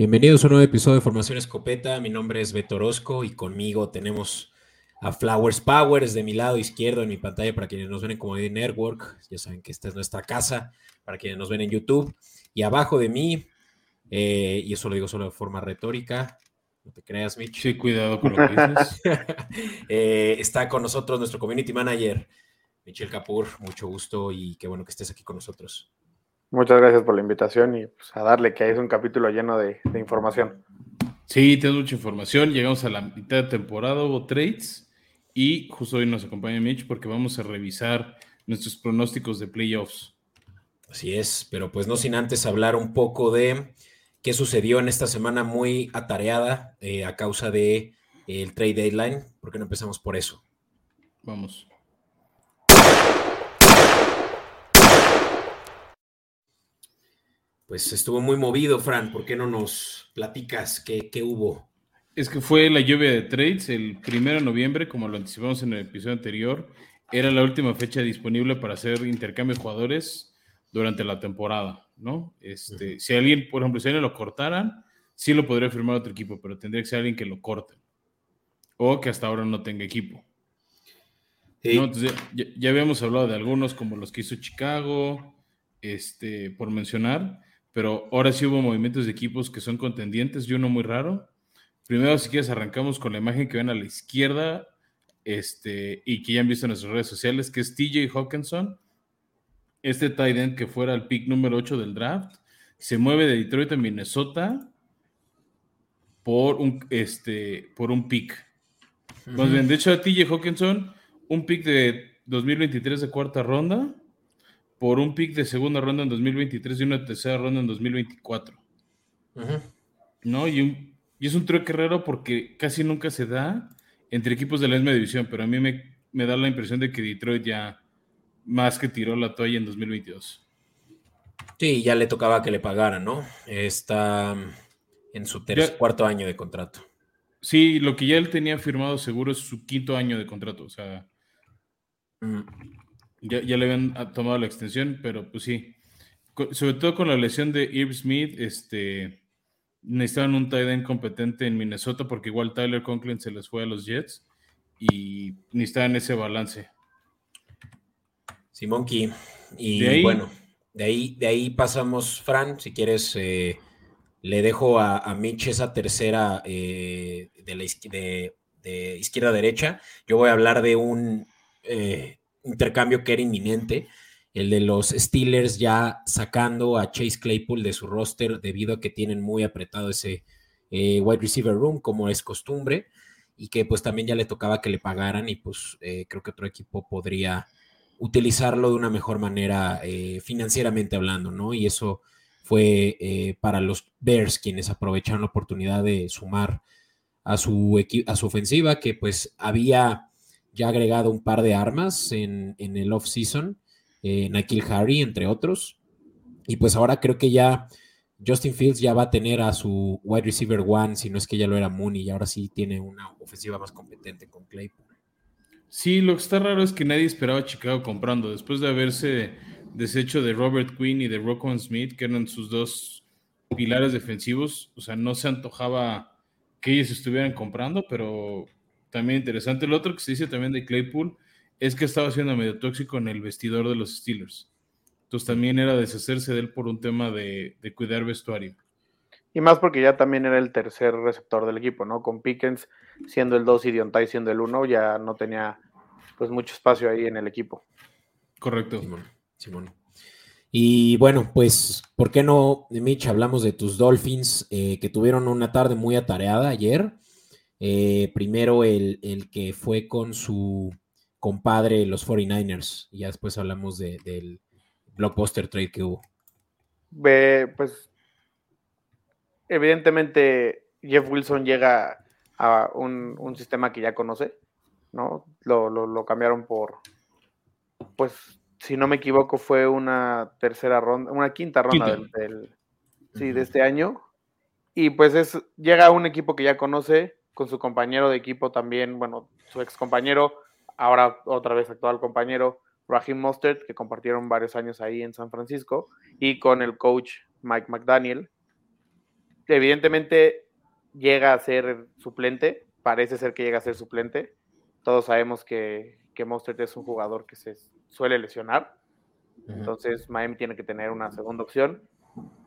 Bienvenidos a un nuevo episodio de Formación Escopeta. Mi nombre es Beto Orozco y conmigo tenemos a Flowers Powers de mi lado izquierdo en mi pantalla para quienes nos ven en Comedy Network. Ya saben que esta es nuestra casa para quienes nos ven en YouTube. Y abajo de mí, eh, y eso lo digo solo de forma retórica, no te creas, Mitch. Sí, cuidado con lo que dices. Eh, está con nosotros nuestro community manager, Michelle Capur. Mucho gusto y qué bueno que estés aquí con nosotros. Muchas gracias por la invitación y pues, a darle que es un capítulo lleno de, de información. Sí, tenemos mucha información. Llegamos a la mitad de temporada, hubo trades y justo hoy nos acompaña Mitch porque vamos a revisar nuestros pronósticos de playoffs. Así es, pero pues no sin antes hablar un poco de qué sucedió en esta semana muy atareada eh, a causa de eh, el trade deadline. ¿Por qué no empezamos por eso? Vamos. Pues estuvo muy movido, Fran. ¿Por qué no nos platicas qué, qué hubo? Es que fue la lluvia de trades el primero de noviembre, como lo anticipamos en el episodio anterior. Era la última fecha disponible para hacer intercambio de jugadores durante la temporada, ¿no? Este, Si alguien, por ejemplo, si alguien lo cortaran, sí lo podría firmar otro equipo, pero tendría que ser alguien que lo corte. O que hasta ahora no tenga equipo. Sí. ¿no? Entonces, ya, ya habíamos hablado de algunos como los que hizo Chicago, este, por mencionar, pero ahora sí hubo movimientos de equipos que son contendientes y uno muy raro. Primero, si quieres, arrancamos con la imagen que ven a la izquierda este, y que ya han visto en nuestras redes sociales, que es TJ Hawkinson, este tight end que fuera el pick número 8 del draft, se mueve de Detroit a Minnesota por un, este, por un pick. Más bien, de hecho, a TJ Hawkinson, un pick de 2023 de cuarta ronda, por un pick de segunda ronda en 2023 y una tercera ronda en 2024. Ujú. ¿No? Y, un- y es un truque raro porque casi nunca se da entre equipos de la misma división, pero a mí me, me da la impresión de que Detroit ya más que tiró la toalla en 2022. Sí, ya le tocaba que le pagaran, ¿no? Está en su tercer, cuarto año de contrato. Sí, lo que ya él tenía firmado seguro es su quinto año de contrato, o sea, Mm. Ya, ya le habían ah, tomado la extensión, pero pues sí. Sobre todo con la lesión de Irv Smith, este, necesitaban un tight end competente en Minnesota porque igual Tyler Conklin se les fue a los Jets y necesitaban ese balance. Simón Key. Y De ahí- bueno, de ahí, de ahí pasamos, Fran, si quieres, eh, le dejo a, a Mitch esa tercera eh, de, la izqui- de- de izquierda a derecha. Yo voy a hablar de un eh, intercambio que era inminente, el de los Steelers ya sacando a Chase Claypool de su roster debido a que tienen muy apretado ese eh, wide receiver room, como es costumbre, y que pues también ya le tocaba que le pagaran y pues eh, creo que otro equipo podría utilizarlo de una mejor manera eh, financieramente hablando, ¿no? Y eso fue para los Bears quienes aprovecharon la oportunidad de sumar a su, a su ofensiva, que pues había ya agregado un par de armas en, en el off-season, eh, Nakil Harry, entre otros. Y pues ahora creo que ya Justin Fields ya va a tener a su wide receiver one, si no es que ya lo era Mooney, y ahora sí tiene una ofensiva más competente con Claypool. Sí, lo que está raro es que nadie esperaba a Chicago comprando. Después de haberse deshecho de Robert Quinn y de Roquan Smith, que eran sus dos pilares defensivos, o sea, no se antojaba que ellos estuvieran comprando, pero también interesante. Lo otro que se dice también de Claypool es que estaba siendo medio tóxico en el vestidor de los Steelers. Entonces también era deshacerse de él por un tema de, de cuidar vestuario. Y más porque ya también era el tercer receptor del equipo, ¿no? Con Pickens siendo el 2 y Diontai siendo el 1, ya no tenía pues mucho espacio ahí en el equipo. Correcto. Simón, Simón. Y bueno, pues, ¿por qué no, Mitch? Hablamos de tus Dolphins, eh, que tuvieron una tarde muy atareada ayer. Eh, primero el, el que fue con su compadre, los 49ers, y ya después hablamos de- del blockbuster trade que hubo. Ve, pues evidentemente Jeff Wilson llega a un, un sistema que ya conoce, ¿no? Lo, lo- lo cambiaron por, pues, si no me equivoco, fue una tercera ronda, una quinta ronda Quinta. del, del- sí, de este año. Y pues es, llega a un equipo que ya conoce, con su compañero de equipo también, bueno, su ex compañero, ahora otra vez actual compañero, Raheem Mostert, que compartieron varios años ahí en San Francisco, y con el coach Mike McDaniel. evidentemente llega a ser suplente, parece ser que llega a ser suplente. Todos sabemos que, que Mostert es un jugador que se suele lesionar. Entonces Miami tiene que tener una segunda opción.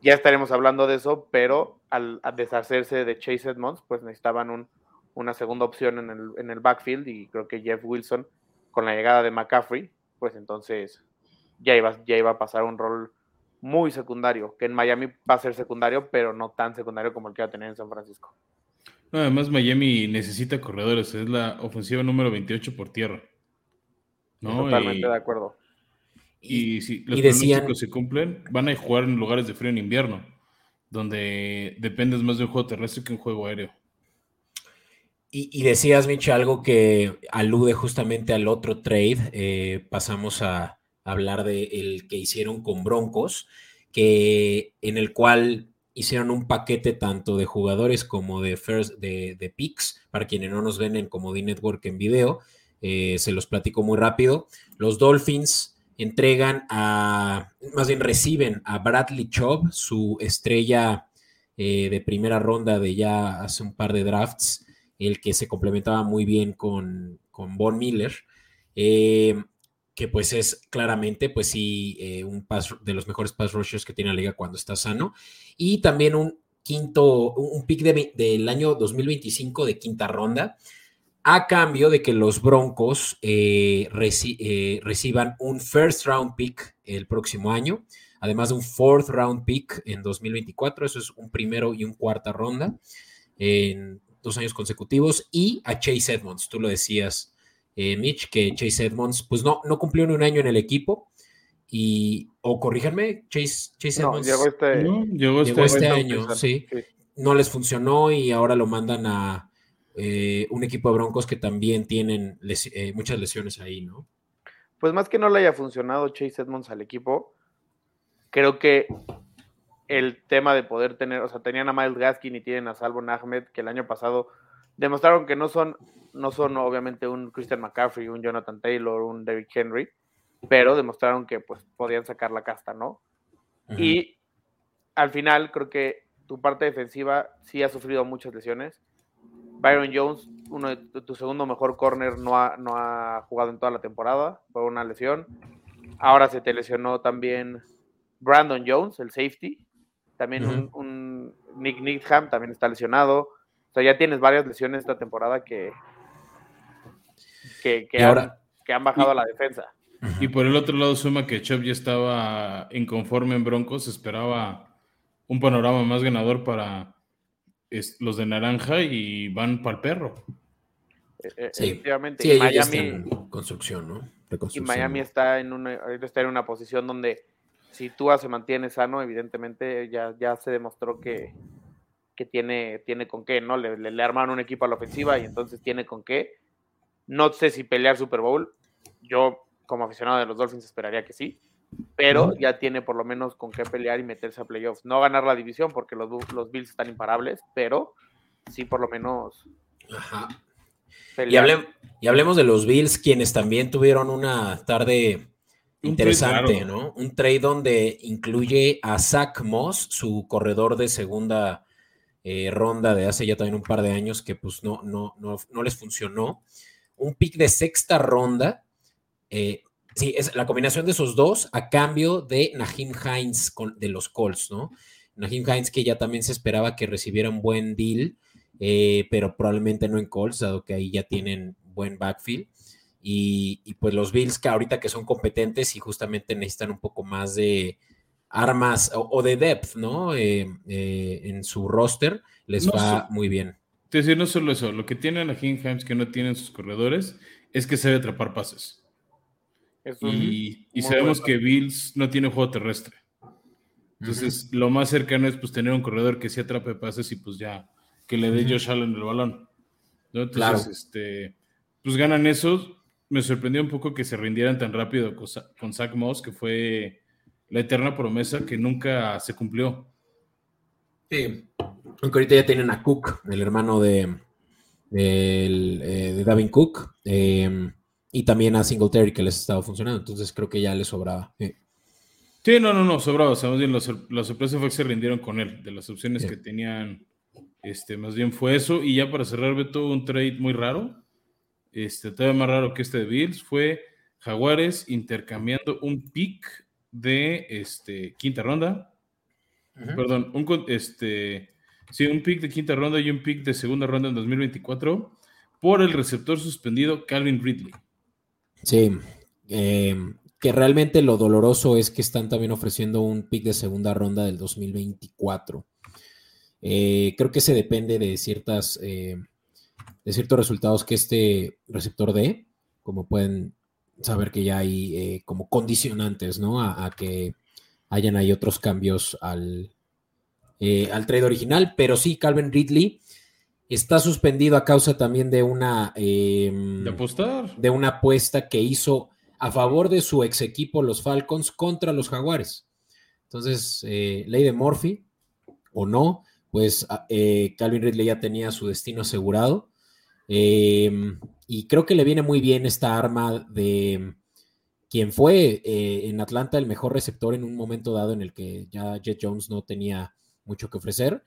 Ya estaremos hablando de eso, pero al, deshacerse de Chase Edmonds, pues necesitaban una segunda opción en el, en el backfield y creo que Jeff Wilson, con la llegada de McCaffrey, pues entonces ya iba, ya iba a pasar un rol muy secundario, que en Miami va a ser secundario, pero no tan secundario como el que va a tener en San Francisco. además, Miami necesita corredores, es la ofensiva número 28 por tierra. Totalmente de acuerdo. Y, si los pronósticos se cumplen, van a jugar en lugares de frío en invierno, donde dependes más de un juego terrestre que un juego aéreo. Y, decías, Mitch, algo que alude justamente al otro trade. Eh, pasamos a hablar del el que hicieron con Broncos, que, en el cual hicieron un paquete tanto de jugadores como de, first, de, de picks, para quienes no nos ven en Comedy Network en video. Eh, se los platico muy rápido. Los Dolphins entregan a, más bien reciben a Bradley Chubb, su estrella eh, de primera ronda de ya hace un par de drafts, el que se complementaba muy bien con, con Von Miller, eh, que pues es claramente, pues sí, eh, un pass, de los mejores pass rushers que tiene la liga cuando está sano, y también un quinto, un pick del año 2025 de quinta ronda, a cambio de que los Broncos eh, reciban un first round pick el próximo año, además de un fourth round pick en 2024, eso es un primero y un cuarta ronda en dos años consecutivos, y a Chase Edmonds, tú lo decías, eh, Mitch, que Chase Edmonds, pues no, no cumplió ni un año en el equipo, y, o corríjanme, Chase, Chase Edmonds. Llegó este, llegó este, este año, sí. No les funcionó y ahora lo mandan a, eh, un equipo de Broncos que también tienen eh, muchas lesiones ahí, ¿no? Pues más que no le haya funcionado Chase Edmonds al equipo, creo que el tema de poder tener, o sea, tenían a Miles Gaskin y tienen a Salvo Ahmed, que el año pasado demostraron que no son, no son obviamente un Christian McCaffrey, un Jonathan Taylor, un Derrick Henry, pero demostraron que pues podían sacar la casta, ¿no? Y al final creo que tu parte defensiva sí ha sufrido muchas lesiones Byron Jones, uno de tu, segundo mejor corner, no ha, no ha jugado en toda la temporada por una lesión. Ahora se te lesionó también Brandon Jones, el safety. También un, Nick Needham también está lesionado. O sea, ya tienes varias lesiones esta temporada que, que, han, que han bajado a la defensa. Y por el otro lado, suma que Chubb ya estaba inconforme en Broncos, esperaba un panorama más ganador para, los de naranja y van para el perro. E, e, efectivamente. Sí, Miami, en construcción, ¿no? Y Miami está en, una, está en una posición donde si Tua se mantiene sano, evidentemente ya, ya se demostró que, que tiene, tiene con qué, ¿no? Le, le, arman un equipo a la ofensiva y entonces tiene con qué. No sé si pelear Super Bowl. Yo, como aficionado de los Dolphins, esperaría que sí pero ya tiene por lo menos con qué pelear y meterse a playoffs. No ganar la división porque los, los Bills están imparables, pero sí por lo menos. Ajá. Y, hablemos de los Bills, quienes también tuvieron una tarde interesante, ¿no? Un trade donde incluye a Zach Moss, su corredor de segunda eh, ronda de hace ya también un par de años, que pues no, no, no, no les funcionó. Un pick de sexta ronda. Eh, Sí, es la combinación de esos dos a cambio de Nahim Hines de los Colts, ¿no? Nahim Hines que ya también se esperaba que recibiera un buen deal, eh, pero probablemente no en Colts, dado que ahí ya tienen buen backfield. Y, pues los Bills que ahorita que son competentes y justamente necesitan un poco más de armas o, de depth, ¿no? Eh, eh, en su roster, les va muy bien. Te decir, no solo eso, lo que tienen Nahim Hines que no tienen sus corredores es que se debe atrapar pases y, sabemos que Bills no tiene juego terrestre. Entonces, lo más cercano es pues tener un corredor que sí atrape pases y pues ya que le dé Josh Allen el balón. Entonces, este, pues ganan eso. Me sorprendió un poco que se rindieran tan rápido con, Zach Moss, que fue la eterna promesa que nunca se cumplió. Sí, aunque ahorita ya tienen a Cook, el hermano de, de, eh, de Davin Cook. Eh, y también a Singletary que les estaba funcionando. Entonces creo que ya les sobraba. Sí, no, no, no, sobraba. Más bien, la, sorpresa fue que se rindieron con él. De las opciones que tenían, este, más bien fue eso. Y ya para cerrar, Beto, un trade muy raro. Este, todavía más raro que este de Bills fue Jaguares intercambiando un pick de este, quinta ronda. Perdón, un, este, sí, un pick de quinta ronda y un pick de segunda ronda en 2024 por el receptor suspendido Calvin Ridley. Sí, em, que realmente lo doloroso es que están también ofreciendo un pick de segunda ronda del 2024. Eh, creo que se depende de ciertas eh, de ciertos resultados que este receptor dé, como pueden saber que ya hay eh, como condicionantes, ¿no? A, que hayan ahí otros cambios al, al trade original, pero sí, Calvin Ridley está suspendido a causa también de una de apostar de una apuesta que hizo a favor de su ex equipo, los Falcons, contra los Jaguares. Entonces, eh, ley de Murphy o no, pues ah, eh, Calvin Ridley ya tenía su destino asegurado. Em, y creo que le viene muy bien esta arma de quien fue eh, en Atlanta el mejor receptor en un momento dado en el que ya Jet Jones no tenía mucho que ofrecer.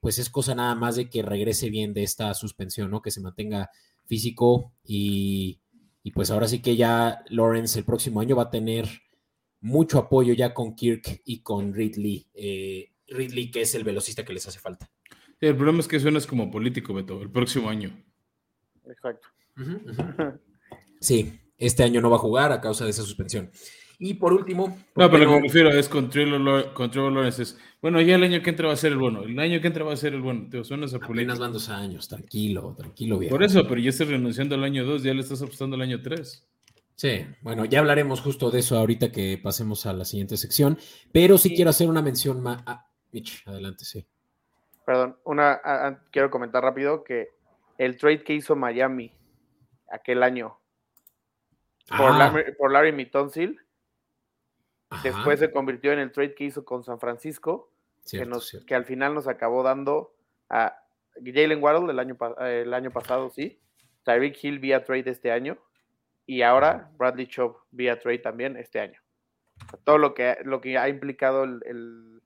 pues es cosa nada más de que regrese bien de esta suspensión, ¿no? Que se mantenga físico y y pues ahora sí que ya Lawrence el próximo año va a tener mucho apoyo ya con Kirk y con Ridley. Eh, Ridley, que es el velocista que les hace falta. El problema es que suenas como político, Beto, el próximo año. Exacto. Sí, este año no va a jugar a causa de esa suspensión. Y por último. No, pero lo que me refiero es con Trevor Lawrence. Es, bueno, ya el año que entra va a ser el bueno. El año que entra va a ser el bueno. Te suenas a Apenas van dos años, tranquilo, tranquilo, bien. Por eso, pero ya estás renunciando al año 2, ya le estás apostando al año 3. Sí, bueno, ya hablaremos justo de eso ahorita que pasemos a la siguiente sección. Pero sí, quiero hacer una mención más. Ah, Mitch, adelante, sí. Perdón, una, quiero comentar rápido que el trade que hizo Miami aquel año por, ah. Larry, por Larry Después se convirtió en el trade que hizo con San Francisco, que, nos, que, al final nos acabó dando a Jalen Waddle el año, el año pasado, sí. Tyreek Hill vía trade este año. Y ahora Bradley Chubb vía trade también este año. Todo lo que, lo que ha implicado el,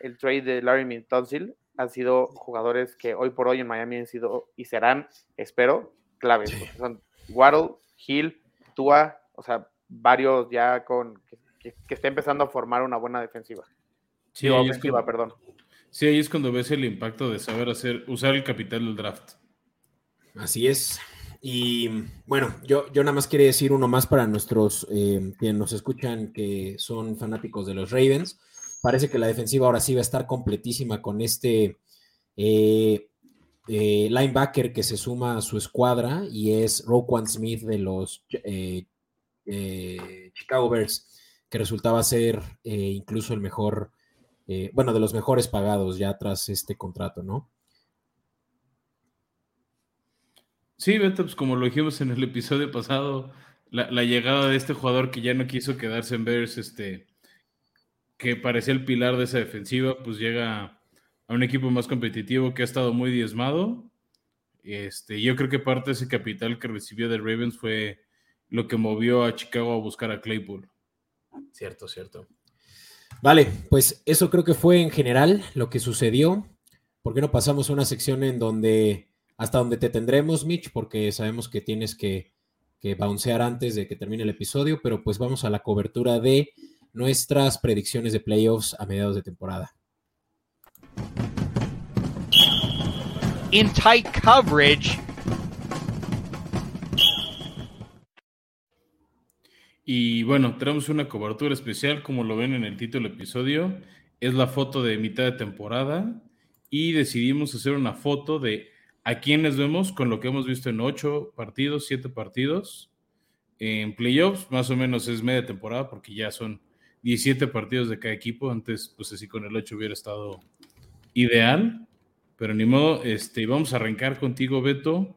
el, trade de Larry Mintonsil han sido jugadores que hoy por hoy en Miami han sido y serán, espero, claves. Son Waddle, Hill, Tua, o sea, varios ya con que, está empezando a formar una buena defensiva. Sí, ofensiva, perdón. Sí, ahí es cuando ves el impacto de saber hacer, usar el capital del draft. Así es. Y bueno, yo, yo nada más quería decir uno más para nuestros eh, que nos escuchan que son fanáticos de los Ravens. Parece que la defensiva ahora sí va a estar completísima con este eh, eh, linebacker que se suma a su escuadra y es Roquan Smith de los Chicago Bears que resultaba ser eh, incluso el mejor, eh, bueno, de los mejores pagados ya tras este contrato, ¿no? Sí, Beto, pues como lo dijimos en el episodio pasado, la, llegada de este jugador que ya no quiso quedarse en Bears, este, que parecía el pilar de esa defensiva, pues llega a un equipo más competitivo que ha estado muy diezmado. Este, yo creo que parte de ese capital que recibió de Ravens fue lo que movió a Chicago a buscar a Claypool. Cierto, cierto. Vale, pues eso creo que fue en general lo que sucedió. ¿Por qué no pasamos a una sección en donde, hasta donde te tendremos, Mitch? Porque sabemos que tienes que, que bouncear antes de que termine el episodio, pero pues vamos a la cobertura de nuestras predicciones de playoffs a mediados de temporada. In tight coverage. Y bueno, tenemos una cobertura especial, como lo ven en el título del episodio. Es la foto de mitad de temporada y decidimos hacer una foto de a quiénes vemos con lo que hemos visto en ocho partidos, siete partidos. En playoffs, más o menos es media temporada porque ya son 17 partidos de cada equipo. Antes, pues así con el 8 hubiera estado ideal. Pero ni modo, este, vamos a arrancar contigo, Beto.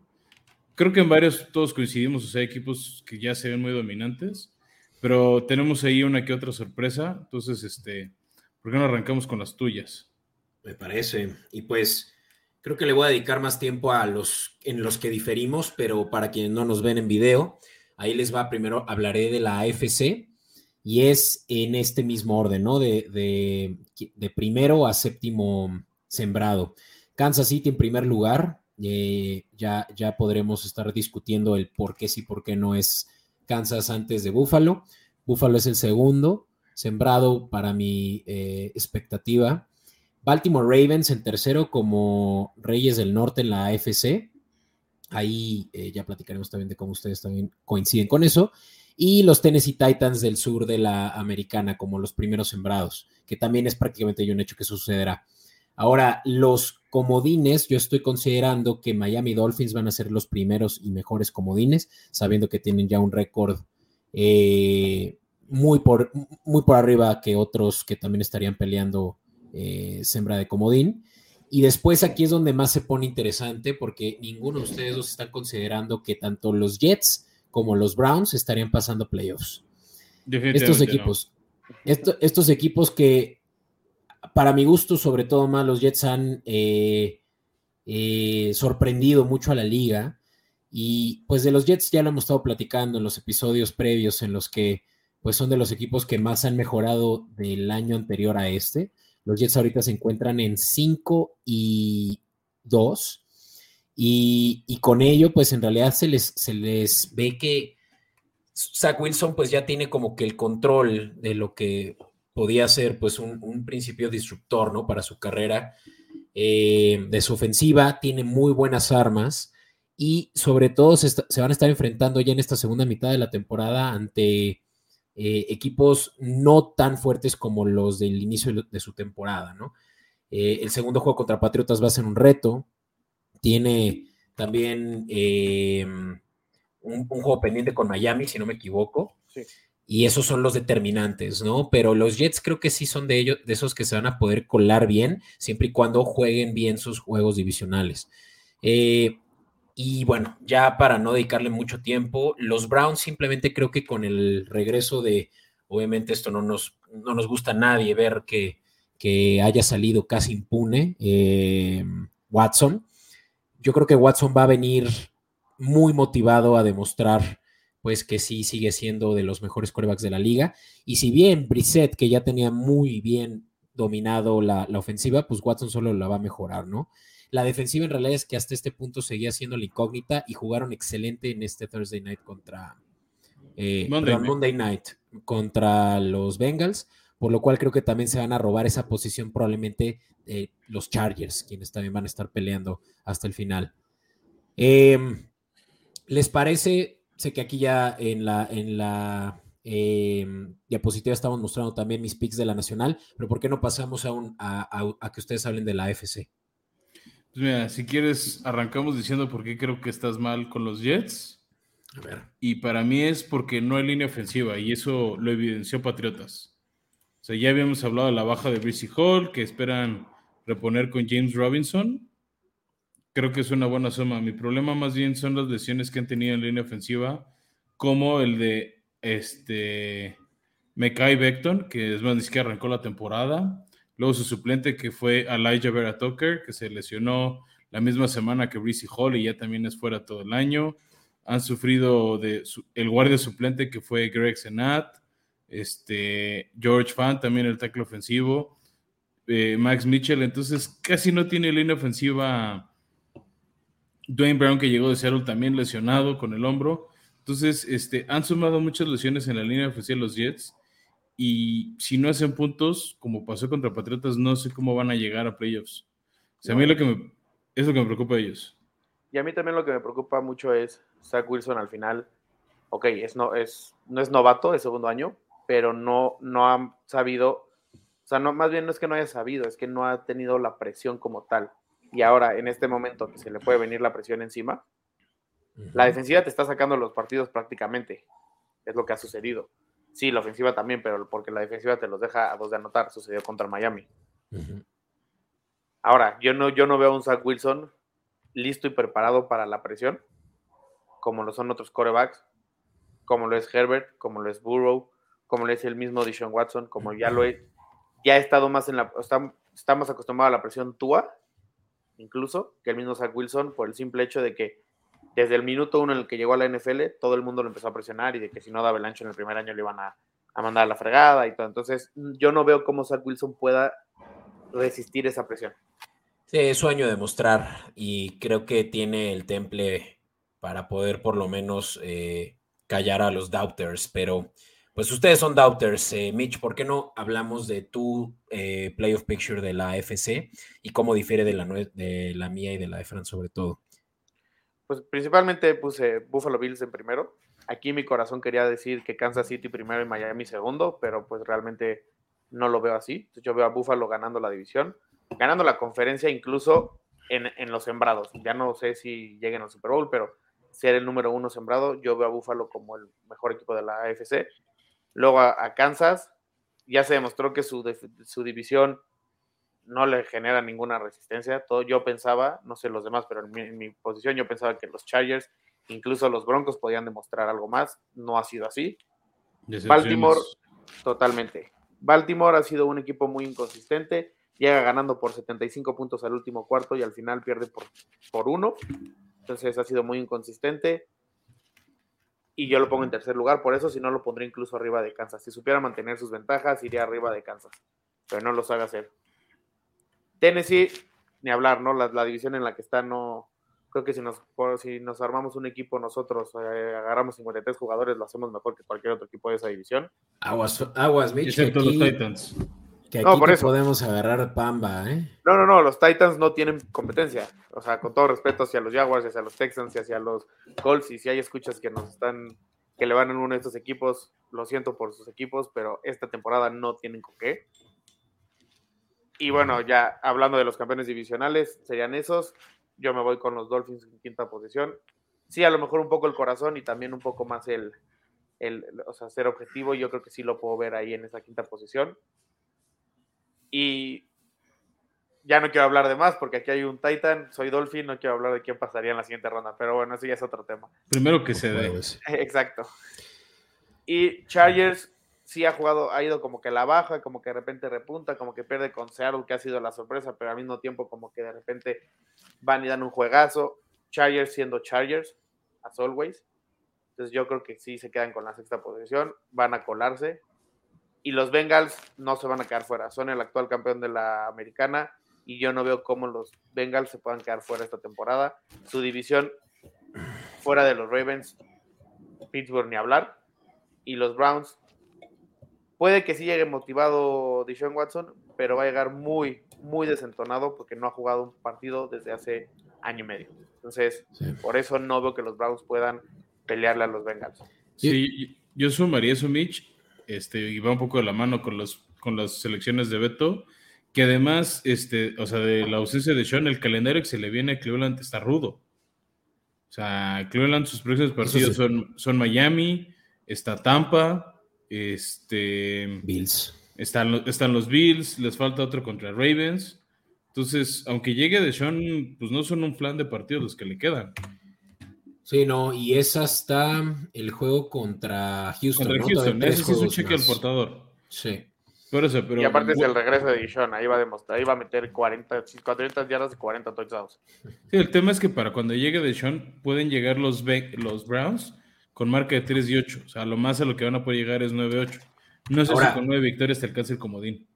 Creo que en varios todos coincidimos, o sea, equipos que ya se ven muy dominantes. Pero tenemos ahí una que otra sorpresa. Entonces, este, ¿por qué no arrancamos con las tuyas? Me parece. Y pues creo que le voy a dedicar más tiempo a los en los que diferimos, pero para quienes no nos ven en video, ahí les va primero, hablaré de la AFC y es en este mismo orden, ¿no? De, de, primero a séptimo sembrado. Kansas City en primer lugar, eh, ya, ya podremos estar discutiendo el por qué sí, por qué no es Kansas antes de Buffalo. Buffalo es el segundo, sembrado para mi eh, expectativa. Baltimore Ravens en tercero como Reyes del Norte en la AFC. Ahí eh, ya platicaremos también de cómo ustedes también coinciden con eso. Y los Tennessee Titans del sur de la americana como los primeros sembrados, que también es prácticamente un hecho que sucederá. Ahora, los comodines, yo estoy considerando que Miami Dolphins van a ser los primeros y mejores comodines, sabiendo que tienen ya un récord eh, muy, por, muy por arriba que otros que también estarían peleando eh, sembra de comodín. Y después aquí es donde más se pone interesante porque ninguno de ustedes dos están considerando que tanto los Jets como los Browns estarían pasando playoffs. Estos equipos, estos equipos que para mi gusto, sobre todo más, los Jets han eh, eh, sorprendido mucho a la liga. Y pues de los Jets ya lo hemos estado platicando en los episodios previos en los que pues son de los equipos que más han mejorado del año anterior a este. Los Jets ahorita se encuentran en 5 y 2. Y, con ello, pues en realidad se les, se les ve que Zach Wilson pues ya tiene como que el control de lo que podía ser pues un, principio disruptor, ¿no? Para su carrera eh, de su ofensiva, tiene muy buenas armas y sobre todo se, van a estar enfrentando ya en esta segunda mitad de la temporada ante eh, equipos no tan fuertes como los del inicio de, su temporada, ¿no? Eh, el segundo juego contra Patriotas va a ser un reto. Tiene también eh, un, juego pendiente con Miami, si no me equivoco. Y esos son los determinantes, ¿no? Pero los Jets creo que sí son de ellos, de esos que se van a poder colar bien, siempre y cuando jueguen bien sus juegos divisionales. Eh, y bueno, ya para no dedicarle mucho tiempo, los Browns simplemente creo que con el regreso de, obviamente esto no nos, no nos gusta a nadie ver que, que haya salido casi impune eh, Watson. Yo creo que Watson va a venir muy motivado a demostrar pues que sí sigue siendo de los mejores corebacks de la liga. Y si bien Brissett, que ya tenía muy bien dominado la, la ofensiva, pues Watson solo la va a mejorar, ¿no? La defensiva en realidad es que hasta este punto seguía siendo la incógnita y jugaron excelente en este Thursday night contra eh, Monday, night contra los Bengals, por lo cual creo que también se van a robar esa posición probablemente eh, los Chargers, quienes también van a estar peleando hasta el final. Em, ¿Les parece? Sé que aquí ya en la, en la em, diapositiva estamos mostrando también mis picks de la nacional, pero ¿por qué no pasamos aún a que ustedes hablen de la AFC? Pues mira, si quieres, arrancamos diciendo por qué creo que estás mal con los Jets. A ver. Y para mí es porque no hay línea ofensiva y eso lo evidenció Patriotas. O sea, ya habíamos hablado de la baja de Breezy Hall, que esperan reponer con James Robinson. Creo que es una buena suma. Mi problema más bien son las lesiones que han tenido en línea ofensiva, como el de este Mekai Beckton, que es más que arrancó la temporada. Luego su suplente que fue Elijah Vera Tucker, que se lesionó la misma semana que Breezy Hall y ya también es fuera todo el año. Han sufrido de el guardia suplente que fue Greg Senat, este, George Fan, también el tackle ofensivo, eh, Max Mitchell. Entonces casi no tiene línea ofensiva. Dwayne Brown que llegó de Seattle también lesionado con el hombro. Entonces, este, han sumado muchas lesiones en la línea ofensiva los Jets y si no hacen puntos, como pasó contra Patriotas, no sé cómo van a llegar a playoffs. O sea, a mí lo que me, es lo que me preocupa a ellos. Y a mí también lo que me preocupa mucho es Zach Wilson al final. Ok, es no, es, no es novato de segundo año, pero no, no ha sabido, o sea, no, más bien no es que no haya sabido, es que no ha tenido la presión como tal. Y ahora, en este momento que se le puede venir la presión encima, la defensiva te está sacando los partidos prácticamente. Es lo que ha sucedido. Sí, la ofensiva también, pero porque la defensiva te los deja a dos de anotar, sucedió contra Miami. Ahora, yo no, yo no veo a un Zach Wilson listo y preparado para la presión, como lo son otros corebacks, como lo es Herbert, como lo es Burrow, como lo es el mismo Dishon Watson, como ya lo he, ya he estado más en la, está, más acostumbrado a la presión Tua, incluso, que el mismo Zach Wilson, por el simple hecho de que desde el minuto uno en el que llegó a la NFL, todo el mundo lo empezó a presionar y de que si no daba el ancho en el primer año le iban a a mandar a la fregada y todo. Entonces, yo no veo cómo Zach Wilson pueda resistir esa presión. Sí, es su año de mostrar y creo que tiene el temple para poder por lo menos eh, callar a los doubters, pero pues ustedes son doubters. Eh, Mitch, ¿por qué no hablamos de tu eh, playoff picture de la FC y cómo difiere de la, de la mía y de la de Fran sobre todo? Pues principalmente puse Buffalo Bills en primero. Aquí mi corazón quería decir que Kansas City primero y Miami segundo, pero pues realmente no lo veo así. Yo veo a Buffalo ganando la división, ganando la conferencia incluso en, en los sembrados. Ya no sé si lleguen al Super Bowl, pero ser el número uno sembrado, yo veo a Buffalo como el mejor equipo de la AFC Luego a, Kansas, ya se demostró que su, su, división no le genera ninguna resistencia. Todo yo pensaba, no sé los demás, pero en mi, posición yo pensaba que los Chargers, incluso los Broncos, podían demostrar algo más. No ha sido así. Baltimore, totalmente. Baltimore ha sido un equipo muy inconsistente. Llega ganando por 75 puntos al último cuarto y al final pierde por, por uno. Entonces ha sido muy inconsistente y yo lo pongo en tercer lugar, por eso si no lo pondría incluso arriba de Kansas. Si supiera mantener sus ventajas, iría arriba de Kansas, pero no lo sabe hacer. Tennessee, ni hablar, ¿no? La, división en la que está, no. Creo que si nos, si nos armamos un equipo nosotros, eh, agarramos 53 jugadores, lo hacemos mejor que cualquier otro equipo de esa división. Aguas, aguas, Mitch. Excepto los Titans no, por eso. podemos agarrar pamba, ¿eh? No, no, no, los Titans no tienen competencia. O sea, con todo respeto hacia los Jaguars, hacia los Texans y hacia los Colts, y si hay escuchas que nos están, que le van en uno de estos equipos, lo siento por sus equipos, pero esta temporada no tienen con qué. Y bueno, ya hablando de los campeones divisionales, serían esos. Yo me voy con los Dolphins en quinta posición. Sí, a lo mejor un poco el corazón y también un poco más el, el o sea, ser objetivo. Yo creo que sí lo puedo ver ahí en esa quinta posición. Y ya no quiero hablar de más porque aquí hay un Titan, soy Dolphin, no quiero hablar de quién pasaría en la siguiente ronda, pero bueno, eso ya es otro tema. Primero que se dé. Exacto. Y Chargers sí ha jugado, ha ido como que la baja, como que de repente repunta, como que pierde con Seattle, que ha sido la sorpresa, pero al mismo tiempo como que de repente van y dan un juegazo. Chargers siendo Chargers, as always. Entonces yo creo que sí se quedan con la sexta posición, van a colarse, y los Bengals no se van a quedar fuera. Son el actual campeón de la americana y yo no veo cómo los Bengals se puedan quedar fuera esta temporada. Su división fuera de los Ravens, Pittsburgh ni hablar. Y los Browns, puede que sí llegue motivado Deshaun Watson, pero va a llegar muy, muy desentonado porque no ha jugado un partido desde hace año y medio. Entonces, por eso no veo que los Browns puedan pelearle a los Bengals. Sí, yo sumaría eso, Mitch, este, y va un poco de la mano con, los, con las selecciones de Beto, que además, este, o sea, de la ausencia de Sean, el calendario que se le viene a Cleveland está rudo. O sea, Cleveland, sus próximos partidos son, son Miami, está Tampa, este... Bills. Están, están los Bills, les falta otro contra Ravens. Entonces, aunque llegue de Sean, pues no son un plan de partidos los que le quedan. Sí, no, y es hasta el juego contra Houston. Contra Houston, ese sí es un cheque al portador. Sí. Pero eso, pero... Y aparte es el regreso de Dishon, ahí va a demostrar, ahí va a meter 40, 40 yardas y 40 touchdowns. Sí, el tema es que para cuando llegue Dishon pueden llegar los, los Browns con marca de 3 y 8. O sea, lo más a lo que van a poder llegar es 9-8. No sé si con 9 victorias te alcanza el comodín.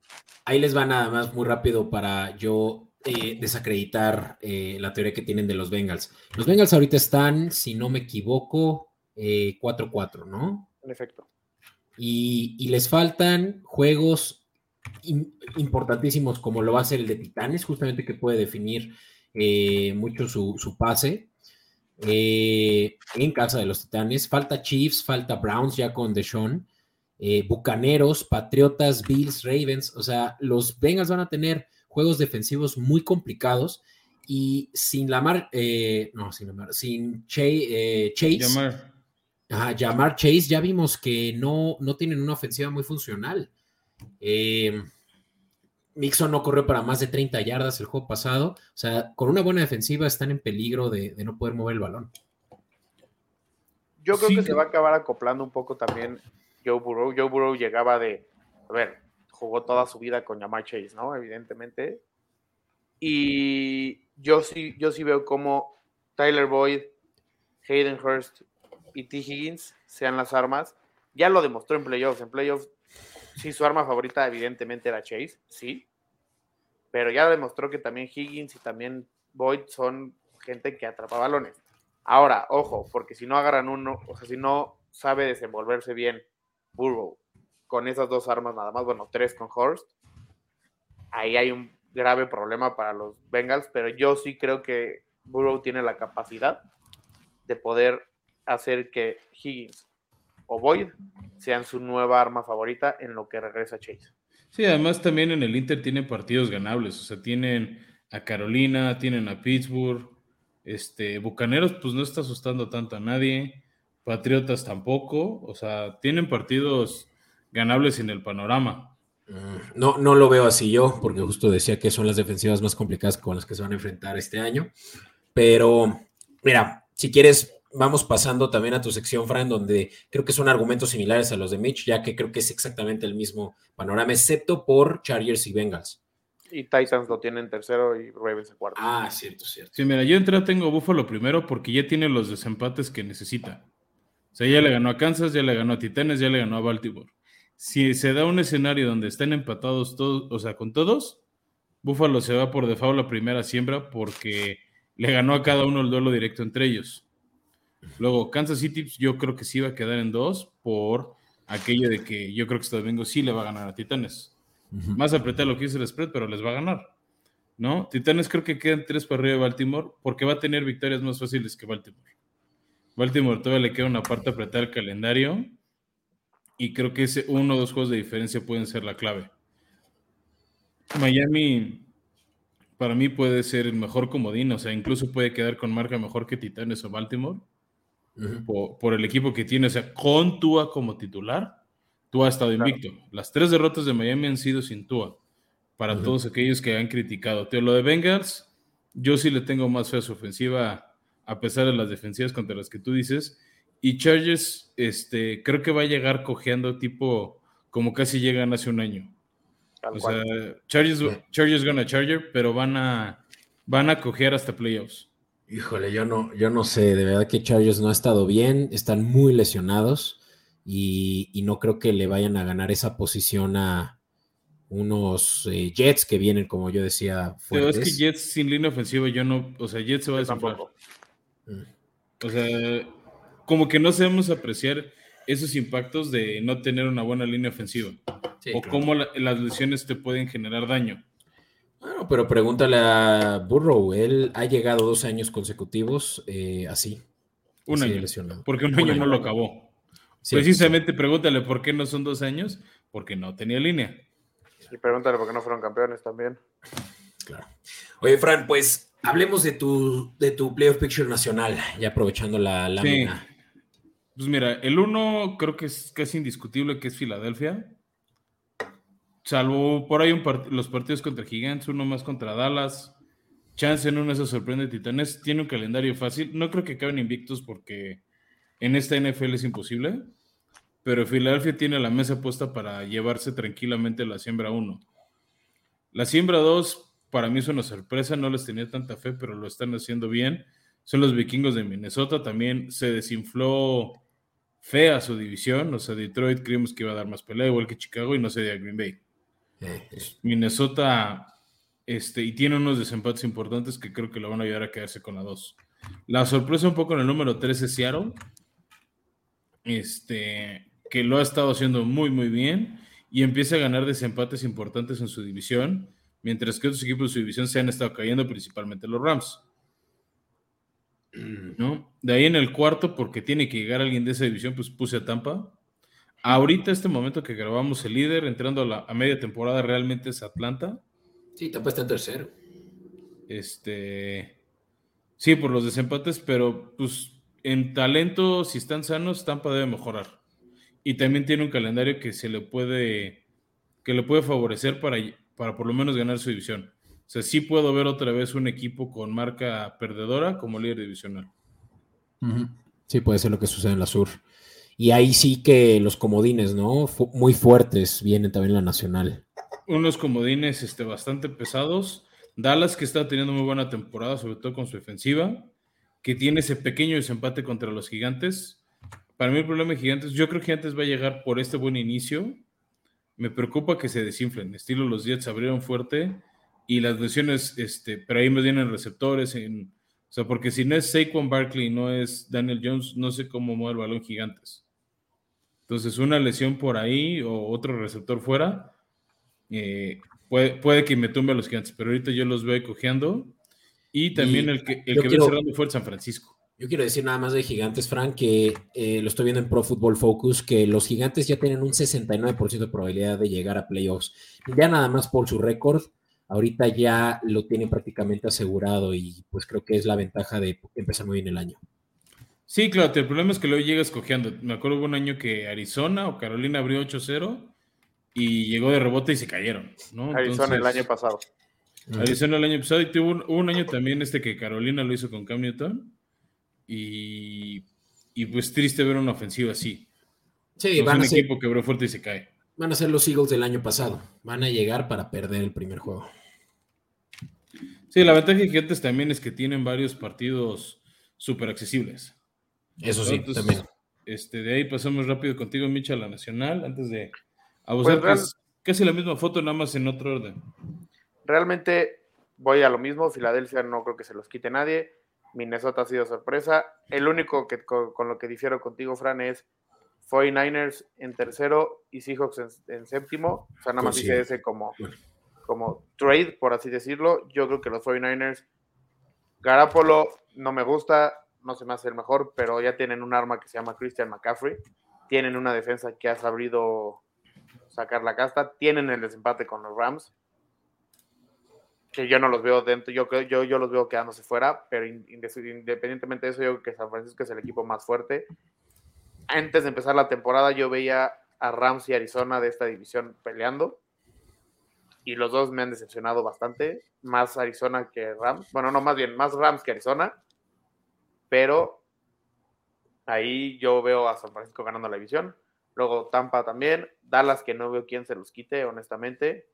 Ahí les va nada más muy rápido para yo eh, desacreditar eh, la teoría que tienen de los Bengals. Los Bengals ahorita están, si no me equivoco, 4-4, eh, ¿no? En efecto. Y, les faltan juegos importantísimos como lo va a ser el de Titanes, justamente que puede definir mucho su, pase. en casa de los Titanes. Falta Chiefs, falta Browns ya con Deshaun. Bucaneros, Patriotas, Bills, Ravens. O sea, los Bengals van a tener juegos defensivos muy complicados y sin Lamar, eh, no, sin Lamar, sin eh, Chase. Llamar. Chase, ya vimos que no, no tienen una ofensiva muy funcional. Eh, Mixon no corrió para más de 30 yardas el juego pasado. O sea, con una buena defensiva están en peligro de, no poder mover el balón. Yo creo que se va a acabar acoplando un poco también Joe Burrow. Joe Burrow llegaba de, a ver, jugó toda su vida con Jamar Chase, ¿no? Evidentemente. Y yo sí, yo sí veo como Tyler Boyd, Hayden Hurst y T. Higgins sean las armas Ya lo demostró en playoffs. En playoffs, sí, su arma favorita evidentemente era Chase, sí. Pero ya demostró que también Higgins y también Boyd son gente que atrapa balones. Ahora, ojo, porque si no agarran uno, o sea, si no sabe desenvolverse bien Burrow con esas dos armas nada más, bueno, tres con Horst, ahí hay un grave problema para los Bengals, pero yo sí creo que Burrow tiene la capacidad de poder hacer que Higgins o Boyd sean su nueva arma favorita en lo que regresa Chase. Sí, además también en el Inter tienen partidos ganables, o sea, tienen a Carolina, tienen a Pittsburgh, este, Bucaneros pues no está asustando tanto a nadie, Patriotas tampoco, o sea, tienen partidos ganables en el panorama. Mm, no, no lo veo así yo, porque justo decía que son las defensivas más complicadas con las que se van a enfrentar este año. Pero, mira, si quieres, vamos pasando también a tu sección, Fran, donde creo que son argumentos similares a los de Mitch, ya que creo que es exactamente el mismo panorama, excepto por Chargers y Bengals. Y Titans lo tienen tercero y Ravens en cuarto. Ah, cierto, cierto. Sí, mira, yo entré, tengo Buffalo primero porque ya tiene los desempates que necesita. O sea, ya le ganó a Kansas, ya le ganó a Titanes, ya le ganó a Baltimore si se da un escenario donde estén empatados todos, o sea, con todos, Búfalo se va por default la primera siembra porque le ganó a cada uno el duelo directo entre ellos. Luego, Kansas City, pues, yo creo que sí va a quedar en dos por aquello de que yo creo que este domingo sí le va a ganar a Titanes. Más apretar lo que dice el spread, pero les va a ganar. ¿No? Titanes creo que quedan tres para arriba de Baltimore porque va a tener victorias más fáciles que Baltimore. Baltimore todavía le queda una parte apretar el calendario y creo que ese uno o dos juegos de diferencia pueden ser la clave. Miami, para mí, puede ser el mejor comodín, o sea, incluso puede quedar con marca mejor que Titanes o Baltimore, por, el equipo que tiene, o sea, con Tua como titular, Tua ha estado invicto. Las tres derrotas de Miami han sido sin Tua, para todos aquellos que han criticado. Teo, lo de Bengals, yo sí le tengo más fe a su ofensiva, a pesar de las defensivas contra las que tú dices, y Chargers, este, creo que va a llegar cojeando tipo como casi llegan hace un año. o sea, Chargers, Chargers gana Charger, pero van a, van a cojear hasta playoffs. Híjole, yo no, yo no sé, de verdad que Chargers no ha estado bien, están muy lesionados y, no creo que le vayan a ganar esa posición a unos eh, Jets que vienen, como yo decía, fuertes. Pero es que Jets sin línea ofensiva, yo no, o sea, Jets se va a desinflar. Mm. O sea, como que no sabemos apreciar esos impactos de no tener una buena línea ofensiva. o cómo las lesiones te pueden generar daño. Bueno, pero pregúntale a Burrow. Él ha llegado dos años consecutivos eh, así. Un año. Porque un, año, no lo acabó. Precisamente pregúntale por qué no son dos años. Porque no tenía línea. Y pregúntale por qué no fueron campeones también. Claro. Oye, Fran, pues hablemos de tu, de tu playoff picture nacional, ya aprovechando la lámina. Pues mira, el uno creo que es casi indiscutible que es Filadelfia. Salvo por ahí los partidos contra Gigantes, uno más contra Dallas. Chance en uno se sorprende Titanes. Tiene un calendario fácil. No creo que acaben invictos porque en esta NFL es imposible. Pero Filadelfia tiene la mesa puesta para llevarse tranquilamente la siembra 1. La siembra 2 para mí es una sorpresa. No les tenía tanta fe, pero lo están haciendo bien. Son los vikingos de Minnesota. También se desinfló fea su división. O sea, Detroit creímos que iba a dar más pelea, igual que Chicago, y no se dio a Green Bay. Minnesota, este, y tiene unos desempates importantes que creo que lo van a ayudar a quedarse con la 2. La sorpresa un poco en el número 3 es Seattle, este, que lo ha estado haciendo muy, muy bien y empieza a ganar desempates importantes en su división, mientras que otros equipos de su división se han estado cayendo, principalmente los Rams. ¿no? De ahí en el cuarto, porque tiene que llegar alguien de esa división, pues puse a Tampa. Ahorita, este momento que grabamos el líder, entrando a, la, a media temporada, realmente es Atlanta. Sí, Tampa está en tercero. Este. Sí, por los desempates, pero pues en talento, si están sanos, Tampa debe mejorar. Y también tiene un calendario que se le puede, que le puede favorecer para, para por lo menos ganar su división. O sea, sí puedo ver otra vez un equipo con marca perdedora como líder divisional. Sí, puede ser lo que sucede en la sur. Y ahí sí que los comodines, ¿no? muy fuertes vienen también la nacional. Unos comodines este, bastante pesados. Dallas, que está teniendo muy buena temporada, sobre todo con su defensiva, que tiene ese pequeño desempate contra los gigantes. para mí el problema de Gigantes, yo creo que Gigantes va a llegar por este buen inicio. Me preocupa que se desinflen. Estilo los Jets abrieron fuerte y las lesiones, este, pero ahí me vienen receptores. En, o sea, porque si no es Saquon Barkley, no es Daniel Jones, no sé cómo mueve el balón Gigantes. Entonces, una lesión por ahí o otro receptor fuera, eh, puede, puede, que me tumbe a los Gigantes, pero ahorita yo los veo cojeando. Y también el que, el que cerrando fue el San Francisco. Yo quiero decir nada más de Gigantes, Frank, que eh, lo estoy viendo en Pro Football Focus, que los Gigantes ya tienen un 69% de probabilidad de llegar a playoffs. Ya nada más por su récord, ahorita ya lo tienen prácticamente asegurado y pues creo que es la ventaja de empezar muy bien el año. Sí, claro, el problema es que luego llegas cojeando. Me acuerdo de un año que Arizona o Carolina abrió 8-0 y llegó de rebote y se cayeron. ¿no? Arizona el año pasado. Arizona el año pasado y tuvo un, un año también este que Carolina lo hizo con Cam Newton y, pues triste ver una ofensiva así. Sí, van un a ser, equipo quebró fuerte y se cae. Van a ser los Eagles del año pasado. Van a llegar para perder el primer juego. Sí, la ventaja de Gigantes también es que tienen varios partidos súper accesibles. Eso sí, también. Este, de ahí pasamos rápido contigo, Micha, a la nacional, antes de abusar, pues casi la misma foto, nada más en otro orden. Realmente voy a lo mismo, Filadelfia no creo que se los quite nadie. Minnesota ha sido sorpresa. El único que con, lo que difiero contigo, Fran, es 49ers en tercero y Seahawks en, séptimo. O sea, nada más dice ese como, como trade, por así decirlo. Yo creo que los 49ers, Garapolo no me gusta, no se me hace el mejor, pero ya tienen un arma que se llama Christian McCaffrey. Tienen una defensa que ha sabido sacar la casta. Tienen el desempate con los Rams que yo no los veo dentro, yo, yo, yo los veo quedándose fuera, pero independientemente de eso, yo creo que San Francisco es el equipo más fuerte. Antes de empezar la temporada, yo veía a Rams y Arizona de esta división peleando, y los dos me han decepcionado bastante, más Arizona que Rams, bueno, no, más bien, más Rams que Arizona, pero ahí yo veo a San Francisco ganando la división, luego Tampa también, Dallas que no veo quién se los quite, honestamente,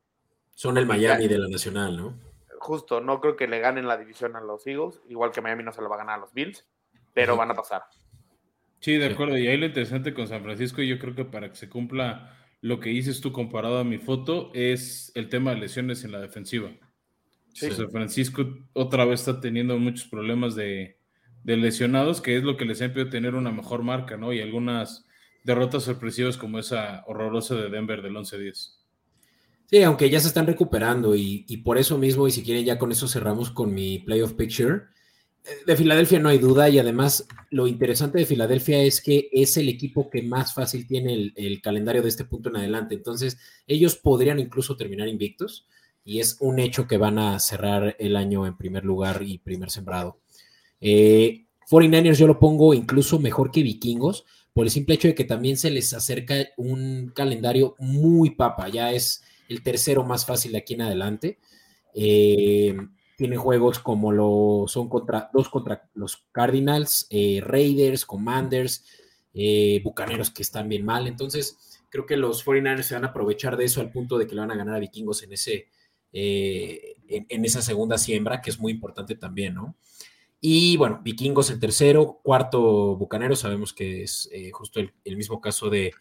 son el Miami de la Nacional, ¿no? Justo, no creo que le ganen la división a los Eagles, igual que Miami no se lo va a ganar a los Bills, pero van a pasar. Sí, de acuerdo. Y ahí lo interesante con San Francisco, yo creo que para que se cumpla lo que dices tú comparado a mi foto, es el tema de lesiones en la defensiva. San Francisco otra vez está teniendo muchos problemas de, de, lesionados, que es lo que les ha impedido tener una mejor marca, ¿no? Y algunas derrotas sorpresivas como esa horrorosa de Denver del 11-10. Sí, aunque ya se están recuperando y, por eso mismo, y si quieren ya con eso cerramos con mi playoff picture. De Filadelfia no hay duda y además lo interesante de Filadelfia es que es el equipo que más fácil tiene el, calendario de este punto en adelante. Entonces, ellos podrían incluso terminar invictos y es un hecho que van a cerrar el año en primer lugar y primer sembrado. Eh, 49ers yo lo pongo incluso mejor que vikingos por el simple hecho de que también se les acerca un calendario muy papa, ya es el tercero más fácil de aquí en adelante. Eh, tiene juegos como lo son contra dos contra los Cardinals, eh, Raiders, Commanders, eh, Bucaneros que están bien mal. Entonces, creo que los 49ers se van a aprovechar de eso al punto de que le van a ganar a Vikingos en ese en, esa segunda siembra, que es muy importante también, ¿no? Y bueno, Vikingos en tercero, cuarto Bucaneros, sabemos que es justo el mismo caso de,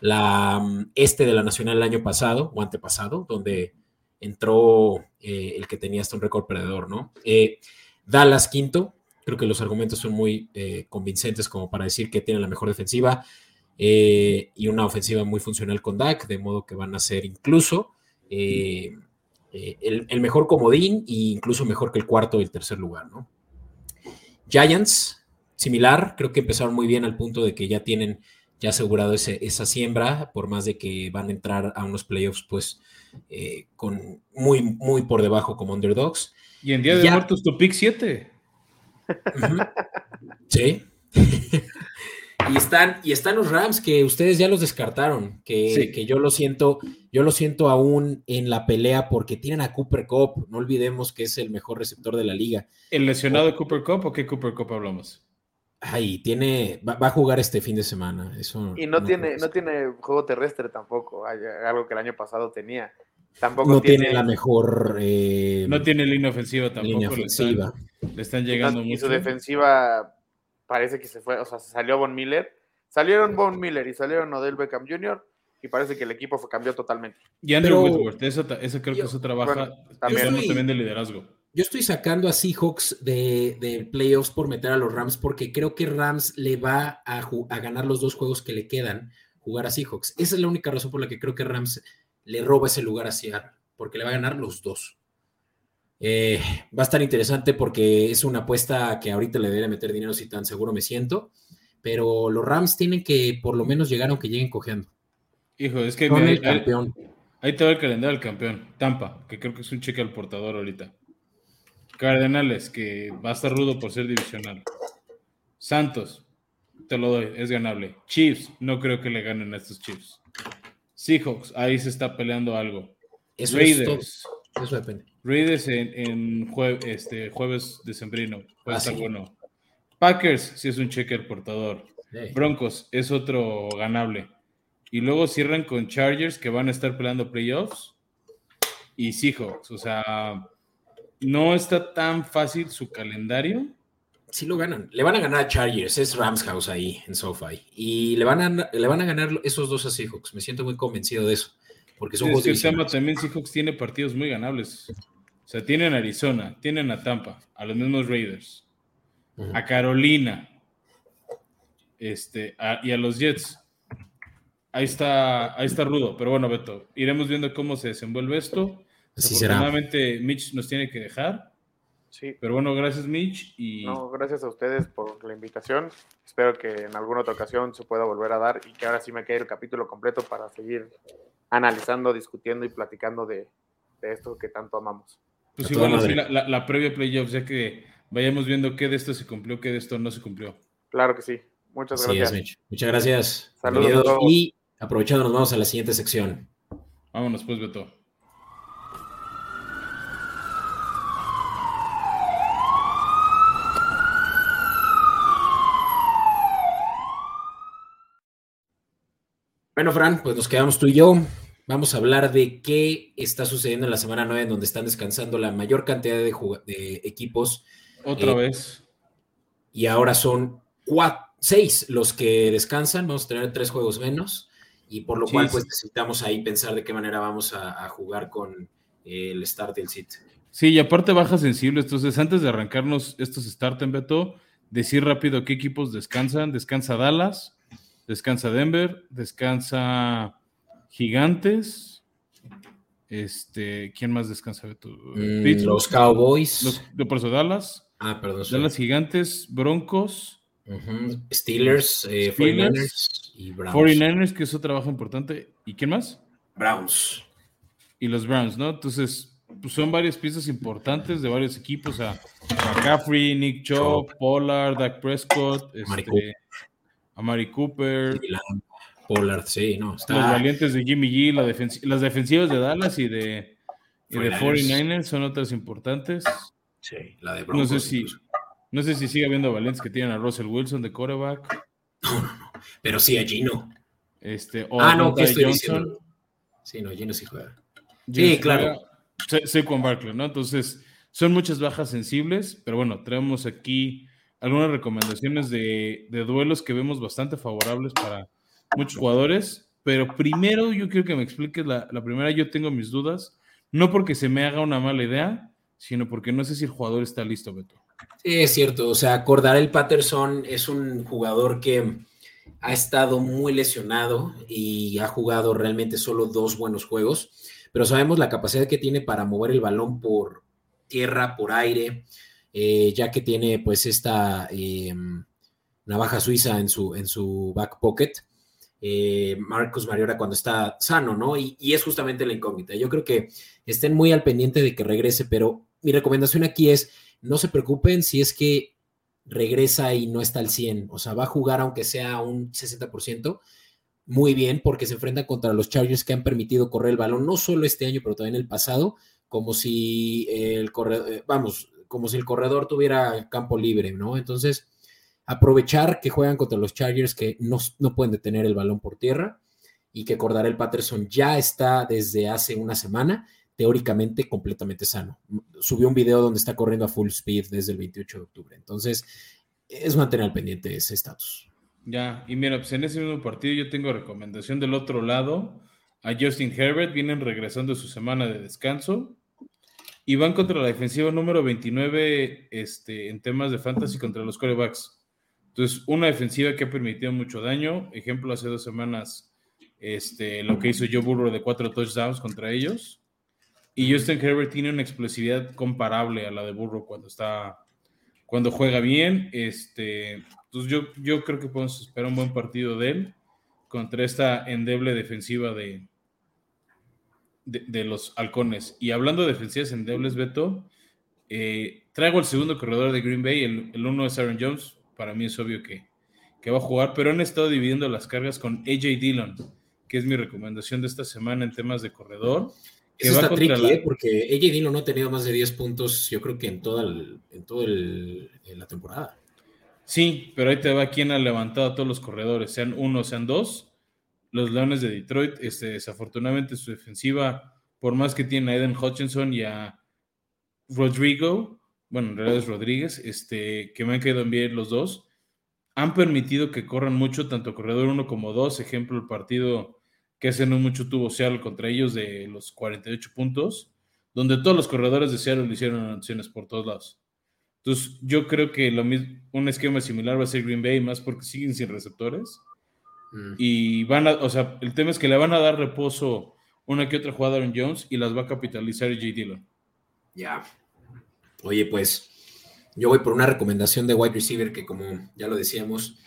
la mm, este de la Nacional el año pasado o antepasado, donde entró eh, el que tenía hasta un récord perdedor, ¿no? Eh, Dallas quinto, creo que los argumentos son muy eh, convincentes como para decir que tienen la mejor defensiva y una ofensiva muy funcional con Dak, de modo que van a ser incluso el, el, mejor comodín e incluso mejor que el cuarto y el tercer lugar, ¿no? Giants, similar, creo que empezaron muy bien al punto de que ya tienen ya asegurado ese, esa siembra, por más de que van a entrar a unos playoffs, pues, eh, con muy, muy por debajo como underdogs. Y en Día de Muertos tu pick 7. Sí. y, están, y están los Rams que ustedes ya los descartaron, que, que, yo lo siento, yo lo siento aún en la pelea porque tienen a Cooper Cup, no olvidemos que es el mejor receptor de la liga. ¿El lesionado de Cooper Cup o qué Cooper Cup hablamos? Ay, tiene, va, a jugar este fin de semana. Eso y no, tiene, no tiene juego terrestre tampoco, algo que el año pasado tenía. Tampoco no tiene, la mejor. Eh, no tiene línea ofensiva tampoco. Línea ofensiva. Le, están, llegando y, su defensiva parece que se fue, o sea, se salió Von Miller, Salieron Von Miller y salieron Odell Beckham Jr. y parece que el equipo fue, cambió totalmente. Y Andrew Whitworth, esa, creo que eso trabaja también, también de liderazgo. Yo estoy sacando a Seahawks de, de, playoffs por meter a los Rams porque creo que Rams le va a, a, ganar los dos juegos que le quedan jugar a Seahawks. Esa es la única razón por la que creo que Rams le roba ese lugar a Seattle, porque le va a ganar los dos. Eh, va a estar interesante porque es una apuesta que ahorita le debería meter dinero si tan seguro me siento, pero los Rams tienen que por lo menos llegar aunque lleguen cogiendo. Hijo, es que campeón. Ahí, te va el calendario del campeón, Tampa, que creo que es un cheque al portador ahorita. Cardenales, que va a estar rudo por ser divisional. Santos, te lo doy, es ganable. Chiefs, no creo que le ganen a estos Chiefs. Seahawks, ahí se está peleando algo. Raiders. Eso depende. Raiders en, este, jueves de sembrino. Puede ah, estar bueno. Packers, si es un checker portador. Broncos es otro ganable. Y luego cierran con Chargers que van a estar peleando playoffs. Y Seahawks. O sea, no está tan fácil su calendario. Sí lo ganan. Le van a ganar a Chargers. Es Rams House ahí en SoFi. Y le van, a, le van a ganar esos dos a Seahawks. Me siento muy convencido de eso. Porque son es que también Seahawks tiene partidos muy ganables. O sea, tienen a Arizona, tienen a Tampa, a los mismos Raiders, a Carolina, este, y a los Jets. Ahí está, ahí está rudo, pero bueno, Beto, iremos viendo cómo se desenvuelve esto. Así Afortunadamente, Mitch nos tiene que dejar. Sí. Pero bueno, gracias Mitch. Y... No, gracias a ustedes por la invitación. Espero que en alguna otra ocasión se pueda volver a dar y que ahora sí me quede el capítulo completo para seguir analizando, discutiendo y platicando de, esto que tanto amamos. Pues igual la, la, previa playoffs, ya que vayamos viendo qué de esto se cumplió, qué de esto no se cumplió. Claro que sí. Muchas gracias. Muchas gracias. Saludos. Y aprovechando, nos vamos a la siguiente sección. Vámonos pues, Beto. Bueno, Fran, pues nos quedamos tú y yo. Vamos a hablar de qué está sucediendo en la semana 9, en donde están descansando la mayor cantidad de, equipos. Otra eh, vez. Y ahora son seis los que descansan. Vamos a tener tres juegos menos. Y por lo cual, pues necesitamos ahí pensar de qué manera vamos a, jugar con el start del sit. Sí, y aparte baja sensible. Entonces, antes de arrancarnos estos start en Beto, decir rápido qué equipos descansan. Descansa Dallas, descansa Denver, descansa Gigantes. Este, ¿quién más descansa? Mm, los Cowboys. Los, de por eso Dallas. Ah, perdón. Dallas Gigantes, Broncos. Steelers, eh, 49ers y Browns. 49ers, que es otro trabajo importante. ¿Y quién más? Browns. Y los Browns, ¿no? Entonces, pues son varias piezas importantes de varios equipos. A, McCaffrey, Nick Chubb, Pollard, Dak Prescott, este, a Mari Cooper. Pollard, sí, no. Los valientes de Jimmy G, las defensivas de Dallas y de, y de 49ers son otras importantes. Sí, la de Broncos. No sé si, no sé si sigue habiendo valientes que tienen a Russell Wilson de quarterback. No, no, no. Pero sí a Gino. Este, o ah, no, ¿qué estoy Johnson. Sí, no, Gino sí juega. sí, claro. con Barkley, ¿no? Entonces, son muchas bajas sensibles, pero bueno, traemos aquí algunas recomendaciones de, duelos que vemos bastante favorables para muchos jugadores. Pero primero yo quiero que me expliques la, primera, yo tengo mis dudas, no porque se me haga una mala idea, sino porque no sé si el jugador está listo, Beto. Sí, es cierto, o sea, el Patterson es un jugador que ha estado muy lesionado y ha jugado realmente solo dos buenos juegos, pero sabemos la capacidad que tiene para mover el balón por tierra, por aire, eh, ya que tiene pues esta eh, navaja suiza en su, en su back pocket. Eh, Marcos Mariora cuando está sano, ¿no? Y, es justamente la incógnita. Yo creo que estén muy al pendiente de que regrese, pero mi recomendación aquí es, no se preocupen si es que regresa y no está al 100, o sea, va a jugar aunque sea un 60%, muy bien, porque se enfrenta contra los Chargers que han permitido correr el balón, no solo este año, pero también el pasado, como si el corredor, vamos, como si el corredor tuviera campo libre, ¿no? Entonces, aprovechar que juegan contra los Chargers que no, pueden detener el balón por tierra y que el Patterson ya está desde hace una semana teóricamente completamente sano. Subió un video donde está corriendo a full speed desde el 28 de octubre. Entonces, es mantener al pendiente ese estatus. Ya, y mira, pues en ese mismo partido yo tengo recomendación del otro lado. A Justin Herbert, vienen regresando su semana de descanso y van contra la defensiva número 29 este, en temas de fantasy contra los corebacks. Entonces, una defensiva que ha permitido mucho daño. Ejemplo, hace dos semanas, este, lo que hizo Joe Burrow de cuatro touchdowns contra ellos. Y Justin Herbert tiene una explosividad comparable a la de Burrow cuando está, cuando juega bien. Este, entonces yo, yo creo que podemos esperar un buen partido de él contra esta endeble defensiva de, de, los halcones. Y hablando de defensivas endebles, Beto, eh, traigo el segundo corredor de Green Bay, el, el, uno es Aaron Jones. Para mí es obvio que, que va a jugar, pero han estado dividiendo las cargas con AJ Dillon, que es mi recomendación de esta semana en temas de corredor. Eso está tricky, ¿eh? porque AJ Dillon no ha tenido más de 10 puntos, yo creo que en toda, el, en toda el, en la temporada. Sí, pero ahí te va quien ha levantado a todos los corredores, sean uno, sean dos. Los Leones de Detroit, este, desafortunadamente su defensiva, por más que tiene a Eden Hutchinson y a Rodrigo, bueno, en realidad es Rodríguez, este, que me han quedado bien los dos, han permitido que corran mucho, tanto corredor uno como dos. Ejemplo, el partido que hace no mucho tuvo Seattle contra ellos de los 48 puntos, donde todos los corredores de Seattle le hicieron anotaciones por todos lados. Entonces, yo creo que lo mismo, un esquema similar va a ser Green Bay, más porque siguen sin receptores. Mm. Y van a, o sea, el tema es que le van a dar reposo una que otra jugada a Jones y las va a capitalizar J. Dillon. Ya. Oye, pues yo voy por una recomendación de wide receiver que, como ya lo decíamos,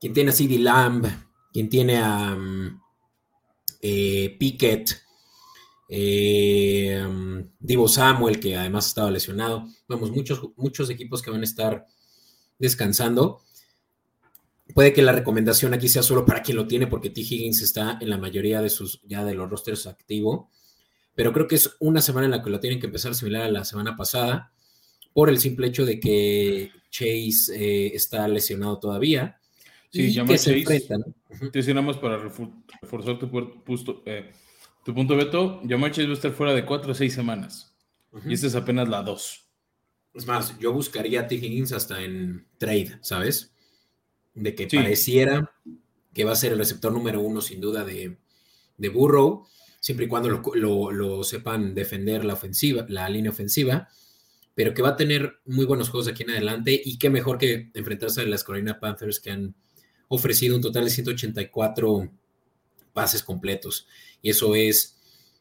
quien tiene a CD Lamb, quien tiene a, mm, eh, Pickett, eh, Divo Samuel, que además estaba lesionado. Vamos, muchos, muchos equipos que van a estar descansando. Puede que la recomendación aquí sea solo para quien lo tiene, porque T. Higgins está en la mayoría de sus ya de los rosters activo. Pero creo que es una semana en la que lo tienen que empezar similar a la semana pasada, por el simple hecho de que Chase eh, está lesionado todavía. Sí, y que se enfrentan. Te decíamos para reforzar tu, eh, tu punto, Beto. Jamar Chase va a estar fuera de cuatro a seis semanas. Y esta es apenas la dos. Es más, yo buscaría a T. Higgins hasta en trade, ¿sabes? De que pareciera que va a ser el receptor número uno, sin duda, de, de Burrow, siempre y cuando lo, lo, sepan defender la ofensiva, la línea ofensiva, pero que va a tener muy buenos juegos aquí en adelante y qué mejor que enfrentarse a las Carolina Panthers que han ofrecido un total de 184 pases completos. Y eso es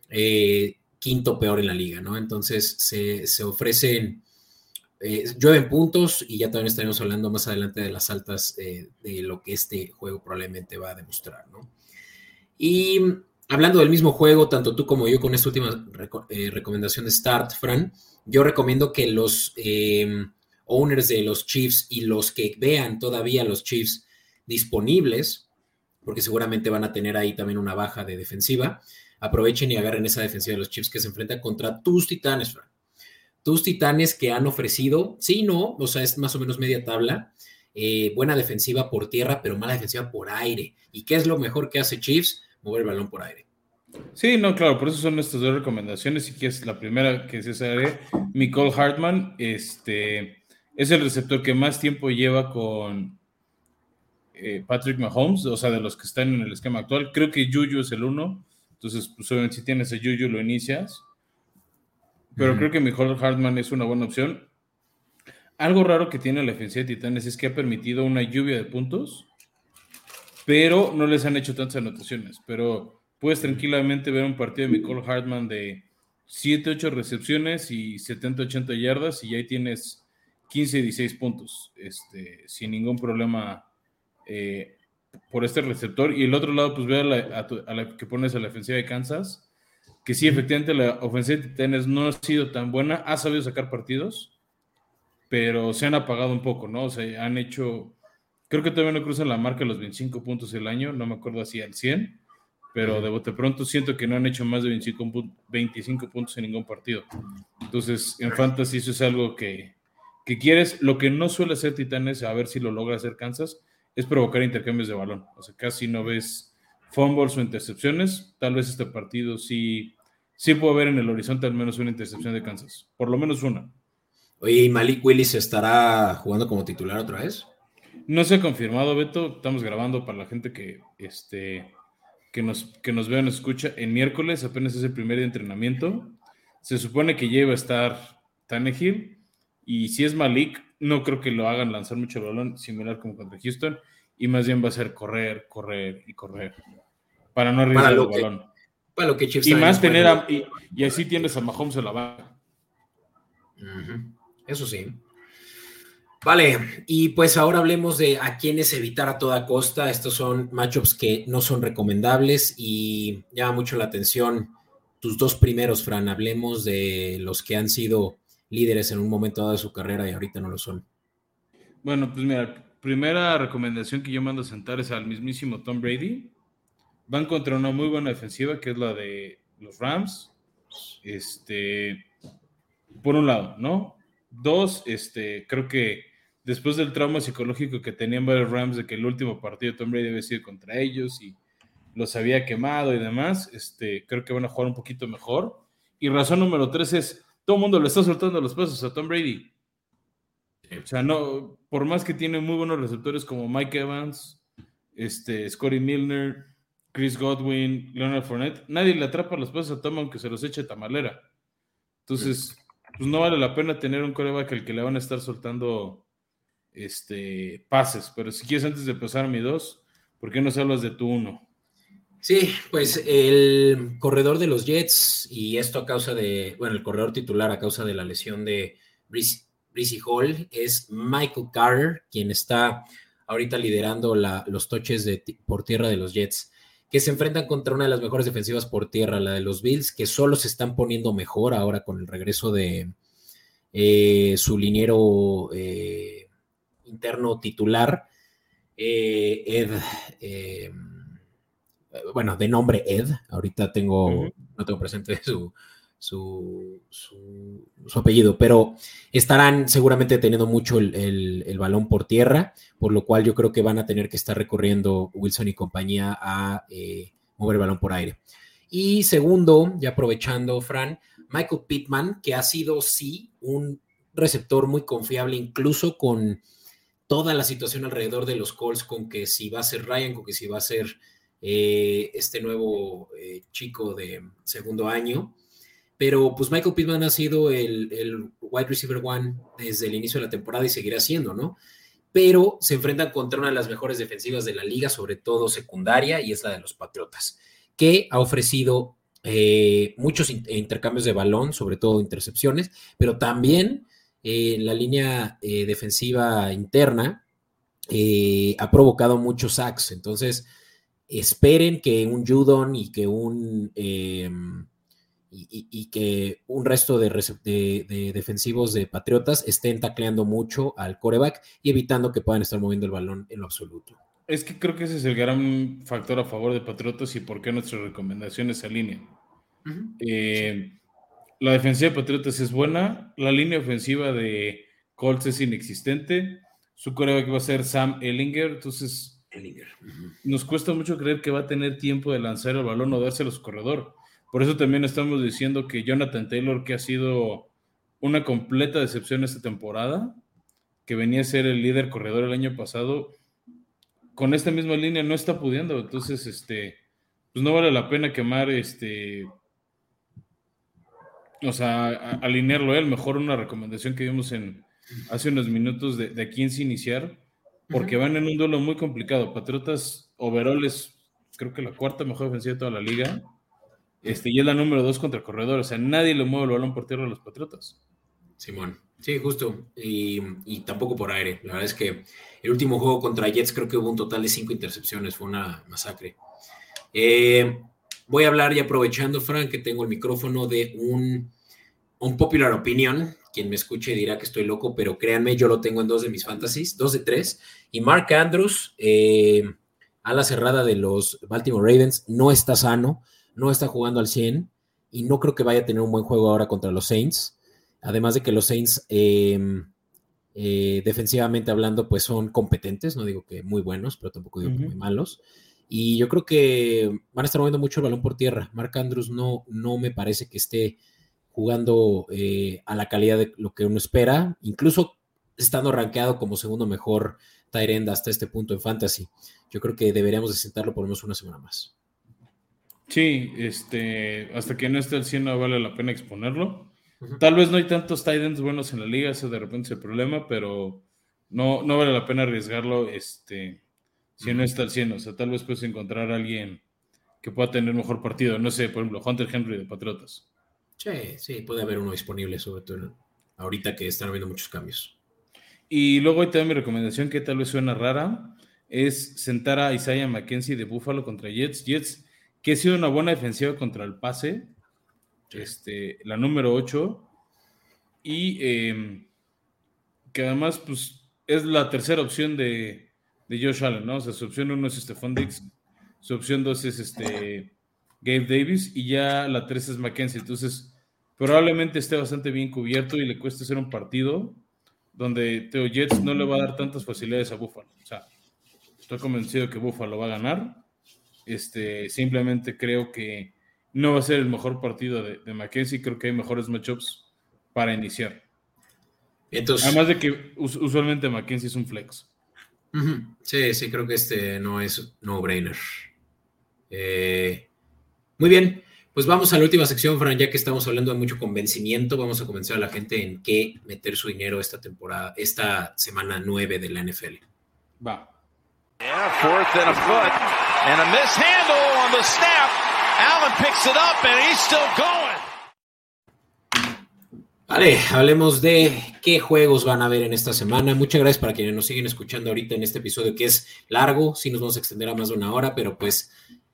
eh, quinto peor en la liga, ¿no? Entonces se, ofrecen, eh, llueven puntos y ya también estaremos hablando más adelante de las altas eh, de lo que este juego probablemente va a demostrar, ¿no? Y hablando del mismo juego, tanto tú como yo con esta última recomendación de Start, Fran, yo recomiendo que los owners de los Chiefs y los que vean todavía los Chiefs disponibles, porque seguramente van a tener ahí también una baja de defensiva, aprovechen y agarren esa defensiva de los Chiefs que se enfrentan contra tus titanes, Tus titanes que han ofrecido, sí, no, o sea, es más o menos media tabla, eh, buena defensiva por tierra, pero mala defensiva por aire. ¿Y qué es lo mejor que hace Chiefs? Mover el balón por aire. Sí, no, claro, por eso son nuestras dos recomendaciones. Y que es la primera que se sabe, Nicole Hartman, este, es el receptor que más tiempo lleva con, eh, Patrick Mahomes, o sea, de los que están en el esquema actual. Creo que Juju es el uno, entonces, pues obviamente si tienes a Juju lo inicias. Pero creo que mejor Hartman es una buena opción. Algo raro que tiene la defensa de Titanes es que ha permitido una lluvia de puntos, pero no les han hecho tantas anotaciones. Pero puedes tranquilamente ver un partido de Nicole Hartman de 7, 8 recepciones y 70, 80 yardas y ahí tienes 15, 16 puntos, este, sin ningún problema eh, por este receptor. Y el otro lado, pues ve a la, que pones a la ofensiva de Kansas, que sí, efectivamente la ofensiva de Titanes no ha sido tan buena, ha sabido sacar partidos, pero se han apagado un poco, ¿no? O sea, han hecho, creo que todavía no cruzan la marca de los 25 puntos el año, no me acuerdo así al 100, pero de bote pronto siento que no han hecho más de 25, 25 puntos en ningún partido. Entonces, en Fantasy eso es algo que, que quieres. Lo que no suele hacer Titanes, a ver si lo logra hacer Kansas, es provocar intercambios de balón. O sea, casi no ves fumbles o intercepciones. Tal vez este partido sí, sí puedo ver en el horizonte al menos una intercepción de Kansas. Por lo menos una. Oye, ¿y Malik Willis estará jugando como titular otra vez? No se ha confirmado, Beto. Estamos grabando para la gente que, este, que, nos, que nos vea o nos escucha. En miércoles apenas es el primer día de entrenamiento. Se supone que ya iba a estar Tannehill. Y si es Malik, no creo que lo hagan lanzar mucho el balón, similar como contra Houston. Y más bien va a ser correr, correr y correr. Para no arriesgar el balón. Para lo que y más tener y, así tienes a Mahomes en la banca. Eso sí. Vale, y pues ahora hablemos de a quiénes evitar a toda costa. Estos son matchups que no son recomendables y llama mucho la atención tus dos primeros, Fran. Hablemos de los que han sido líderes en un momento dado de su carrera y ahorita no lo son. Bueno, pues mira, primera recomendación que yo mando a sentar es al mismísimo Tom Brady. Van contra una muy buena defensiva que es la de los Rams. Este, por un lado, ¿no? Dos, este, creo que después del trauma psicológico que tenían varios Rams de que el último partido Tom Brady había sido contra ellos y los había quemado y demás, este, creo que van a jugar un poquito mejor. Y razón número tres es, todo el mundo le está soltando los pasos a Tom Brady. O sea, no, por más que tiene muy buenos receptores como Mike Evans, este, Scotty Milner, Chris Godwin, Leonard Fournette, nadie le atrapa los pasos a Tom aunque se los eche tamalera. Entonces, pues no vale la pena tener un coreback al que le van a estar soltando este, pases. Pero si quieres, antes de pasar mi dos, ¿por qué no hablas de tu uno? Sí, pues el corredor de los Jets, y esto a causa de, bueno, el corredor titular a causa de la lesión de Breezy Hall, es Michael Carter, quien está ahorita liderando los toches de, por tierra de los Jets, que se enfrentan contra una de las mejores defensivas por tierra, la de los Bills, que solo se están poniendo mejor ahora con el regreso de eh, su liniero eh, interno titular, eh, Ed bueno, de nombre Ed, ahorita tengo, no tengo presente su, su, apellido, pero estarán seguramente teniendo mucho el, balón por tierra, por lo cual yo creo que van a tener que estar recorriendo Wilson y compañía a eh, mover el balón por aire. Y segundo, ya aprovechando, Fran, Michael Pittman, que ha sido, sí, un receptor muy confiable, incluso con toda la situación alrededor de los Colts, con que si va a ser Ryan, con que si va a ser eh, este nuevo eh, chico de segundo año. Pero pues Michael Pittman ha sido el, wide receiver one desde el inicio de la temporada y seguirá siendo, ¿no? Pero se enfrentan contra una de las mejores defensivas de la liga, sobre todo secundaria, y es la de los Patriotas, que ha ofrecido eh, muchos intercambios de balón, sobre todo intercepciones, pero también la línea defensiva interna ha provocado muchos sacks. Entonces, esperen que un Judon y que un y, que un resto de, defensivos de Patriotas estén tacleando mucho al coreback y evitando que puedan estar moviendo el balón en lo absoluto. Es que creo que ese es el gran factor a favor de Patriotas y por qué nuestras recomendaciones se alinean. Eh, la defensiva de Patriotas es buena, la línea ofensiva de Colts es inexistente, su coreback va a ser Sam Ellinger, entonces nos cuesta mucho creer que va a tener tiempo de lanzar el balón o dárselo a su corredor. Por eso también estamos diciendo que Jonathan Taylor, que ha sido una completa decepción esta temporada, que venía a ser el líder corredor el año pasado, con esta misma línea no está pudiendo. Entonces, este, pues no vale la pena quemar este. O sea, alinearlo él. Mejor una recomendación que vimos en hace unos minutos de, de a quién se iniciar porque van en un duelo muy complicado. Patriotas overall es, creo que la cuarta mejor defensiva de toda la liga. Este, y es la número dos contra el corredor. O sea, nadie le mueve el balón por tierra a los Patriotas. Simón. Sí, justo. Y, tampoco por aire. La verdad es que el último juego contra Jets creo que hubo un total de cinco intercepciones. Fue una masacre. Eh, voy a hablar y aprovechando, Frank, que tengo el micrófono de un, un popular opinion quien me escuche dirá que estoy loco, pero créanme, yo lo tengo en dos de mis fantasies, dos de tres. Y Mark Andrews, eh, a la cerrada de los Baltimore Ravens, no está sano, no está jugando al 100 y no creo que vaya a tener un buen juego ahora contra los Saints. Además de que los Saints, em, eh, defensivamente hablando, pues son competentes, no digo que muy buenos, pero tampoco digo que muy malos. Y yo creo que van a estar moviendo mucho el balón por tierra. Mark Andrews no, no me parece que esté jugando eh, a la calidad de lo que uno espera. Incluso estando rankeado como segundo mejor Tyrend hasta este punto en Fantasy. Yo creo que deberíamos de sentarlo por lo menos una semana más. Sí, este, hasta que no esté al 100 no vale la pena exponerlo. Tal vez no hay tantos Titans buenos en la liga, eso de repente es el problema, pero no, no vale la pena arriesgarlo este, si no está al 100. O sea, tal vez puedes encontrar a alguien que pueda tener mejor partido. No sé, por ejemplo, Hunter Henry de Patriotas. Sí, sí, puede haber uno disponible, sobre todo ahorita que están habiendo muchos cambios. Y luego ahí también mi recomendación, que tal vez suena rara, es sentar a Isaiah McKenzie de Buffalo contra Jets. Jets, que ha sido una buena defensiva contra el pase, este, la número 8, y em, que además pues, es la tercera opción de, de Josh Allen, ¿no? O sea, su opción 1 es Stephon Dix, su opción 2 es este, Gabe Davis, y ya la 3 es McKenzie. Entonces, probablemente esté bastante bien cubierto y le cueste hacer un partido donde Teo Jets no le va a dar tantas facilidades a Buffalo. O sea, estoy convencido que Buffalo va a ganar. Este, simplemente creo que no va a ser el mejor partido de, de Mackenzie. Creo que hay mejores matchups para iniciar. Entonces, Además de que usualmente Mackenzie es un flex. Sí, sí, creo que este no es no-brainer. Eh, muy bien. Pues vamos a la última sección, Fran, ya que estamos hablando de mucho convencimiento, vamos a convencer a la gente en qué meter su dinero esta temporada, esta semana 9 de la NFL. Va. Vale, hablemos de qué juegos van a ver en esta semana. Muchas gracias para quienes nos siguen escuchando ahorita en este episodio que es largo, sí nos vamos a extender a más de una hora, pero pues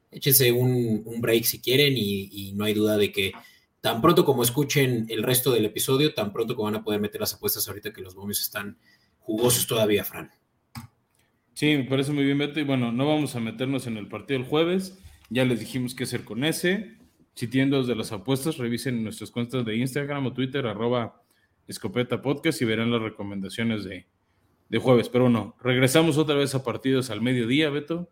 échense un, break si quieren y, no hay duda de que tan pronto como escuchen el resto del episodio, tan pronto como van a poder meter las apuestas ahorita que los momios están jugosos todavía, Fran. Sí, me parece muy bien, Beto. Y bueno, no vamos a meternos en el partido el jueves. Ya les dijimos qué hacer con ese. Si tienen de las apuestas, revisen nuestras cuentas de Instagram o Twitter, arroba escopeta podcast y verán las recomendaciones de, de jueves. Pero bueno, regresamos otra vez a partidos al mediodía, Beto.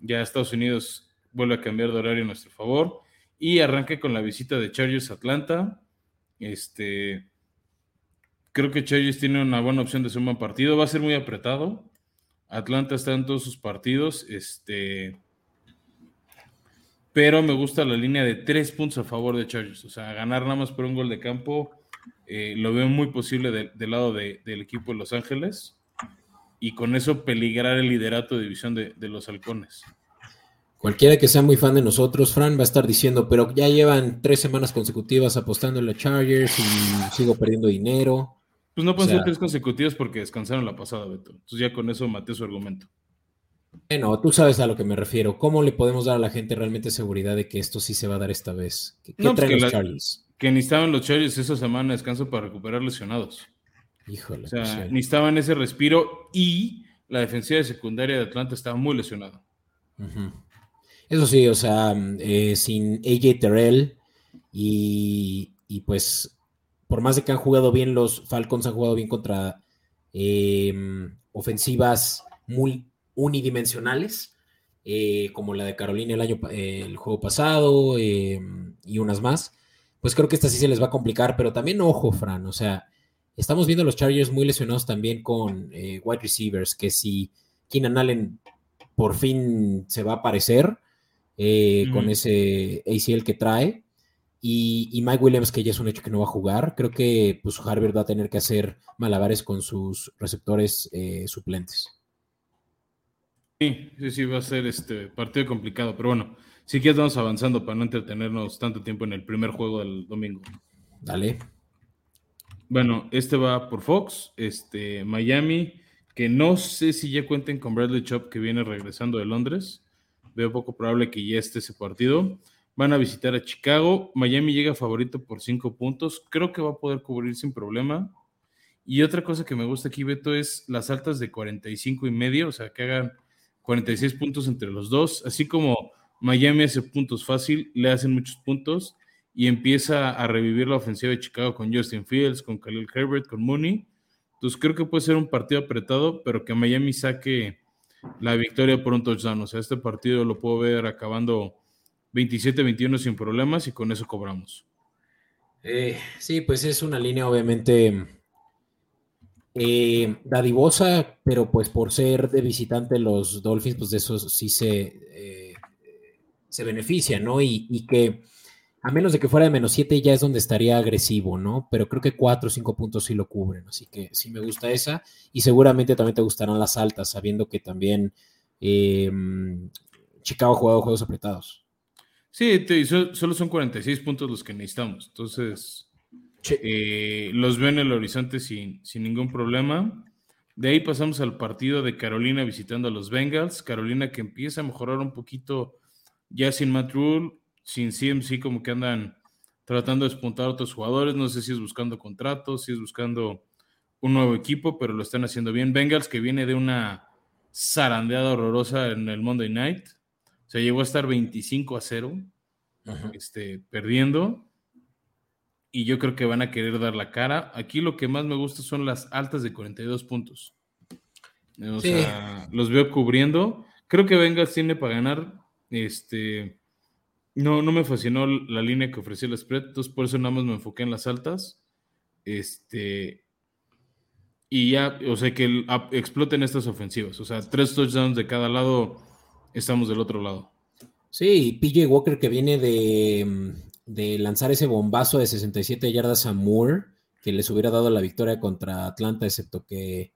Ya Estados Unidos vuelve a cambiar de horario a nuestro favor. Y arranque con la visita de Chargers Atlanta. Este, creo que Chargers tiene una buena opción de suma partido. Va a ser muy apretado. Atlanta está en todos sus partidos. Este, pero me gusta la línea de tres puntos a favor de Chargers. O sea, ganar nada más por un gol de campo eh, lo veo muy posible del lado del equipo de Los Ángeles. Y con eso peligrar el liderato de división de, de los halcones. Cualquiera que sea muy fan de nosotros, Fran, va a estar diciendo, pero ya llevan tres semanas consecutivas apostando en los Chargers y sigo perdiendo dinero. Pues no pueden ser tres consecutivas porque descansaron la pasada, Beto. Entonces ya con eso maté su argumento. Bueno, tú sabes a lo que me refiero. ¿Cómo le podemos dar a la gente realmente seguridad de que esto sí se va a dar esta vez? ¿Qué, pues traen los Chargers? Que necesitaban los Chargers esa semana de descanso para recuperar lesionados. Híjole. O sea, pues necesitaban ese respiro y la defensiva de secundaria de Atlanta estaba muy lesionada. Eso sí, o sea, eh, sin AJ Terrell y, pues por más de que han jugado bien, los Falcons han jugado bien contra em, ofensivas muy unidimensionales, eh, como la de Carolina el año el juego pasado em, y unas más. Pues creo que esta sí se les va a complicar, pero también ojo, Fran, o sea, estamos viendo a los Chargers muy lesionados también con eh, wide receivers, que si Keenan Allen por fin se va a aparecer, eh, con ese ACL que trae. Y, Mike Williams, que ya es un hecho que no va a jugar, creo que pues Harvard va a tener que hacer malabares con sus receptores eh, suplentes. Sí, sí, sí, va a ser este partido complicado, pero bueno, si quieres vamos avanzando para no entretenernos tanto tiempo en el primer juego del domingo. Dale. Bueno, este va por Fox, este Miami, que no sé si ya cuenten con Bradley Chop que viene regresando de Londres. Veo poco probable que ya esté ese partido. Van a visitar a Chicago. Miami llega favorito por cinco puntos. Creo que va a poder cubrir sin problema. Y otra cosa que me gusta aquí, Beto, es las altas de 45 y medio, o sea, que hagan 46 puntos entre los dos. Así como Miami hace puntos fácil, le hacen muchos puntos y empieza a revivir la ofensiva de Chicago con Justin Fields, con Khalil Herbert, con Mooney. Entonces creo que puede ser un partido apretado, pero que Miami saque la victoria por un touchdown. O sea, este partido lo puedo ver acabando 27-21 sin problemas y con eso cobramos. Eh, sí, pues es una línea obviamente eh, dadivosa, pero pues por ser de visitante los Dolphins, pues de eso sí se, eh, se beneficia, ¿no? Y, que a menos de que fuera de menos 7 ya es donde estaría agresivo, ¿no? Pero creo que 4 o 5 puntos sí lo cubren, así que sí me gusta esa y seguramente también te gustarán las altas, sabiendo que también Chicago ha jugado juegos apretados. Sí, te, solo son 46 puntos los que necesitamos, entonces eh, los veo en el horizonte sin, sin ningún problema. De ahí pasamos al partido de Carolina visitando a los Bengals. Carolina que empieza a mejorar un poquito ya sin Matt Rule, sin CMC, como que andan tratando de despuntar a otros jugadores. No sé si es buscando contratos, si es buscando un nuevo equipo, pero lo están haciendo bien. Bengals que viene de una zarandeada horrorosa en el Monday Night. O sea, llegó a estar 25 a 0, este, perdiendo y yo creo que van a querer dar la cara. Aquí lo que más me gusta son las altas de 42 puntos. O sea, los veo cubriendo. Creo que Bengals tiene para ganar. Este, no, no me fascinó la línea que ofreció el spread, entonces por eso nada más me enfoqué en las altas. Este, y ya, o sea, que exploten estas ofensivas. O sea, tres touchdowns de cada lado, estamos del otro lado. Sí, PJ Walker que viene de, de lanzar ese bombazo de 67 yardas a Moore, que les hubiera dado la victoria contra Atlanta, excepto que,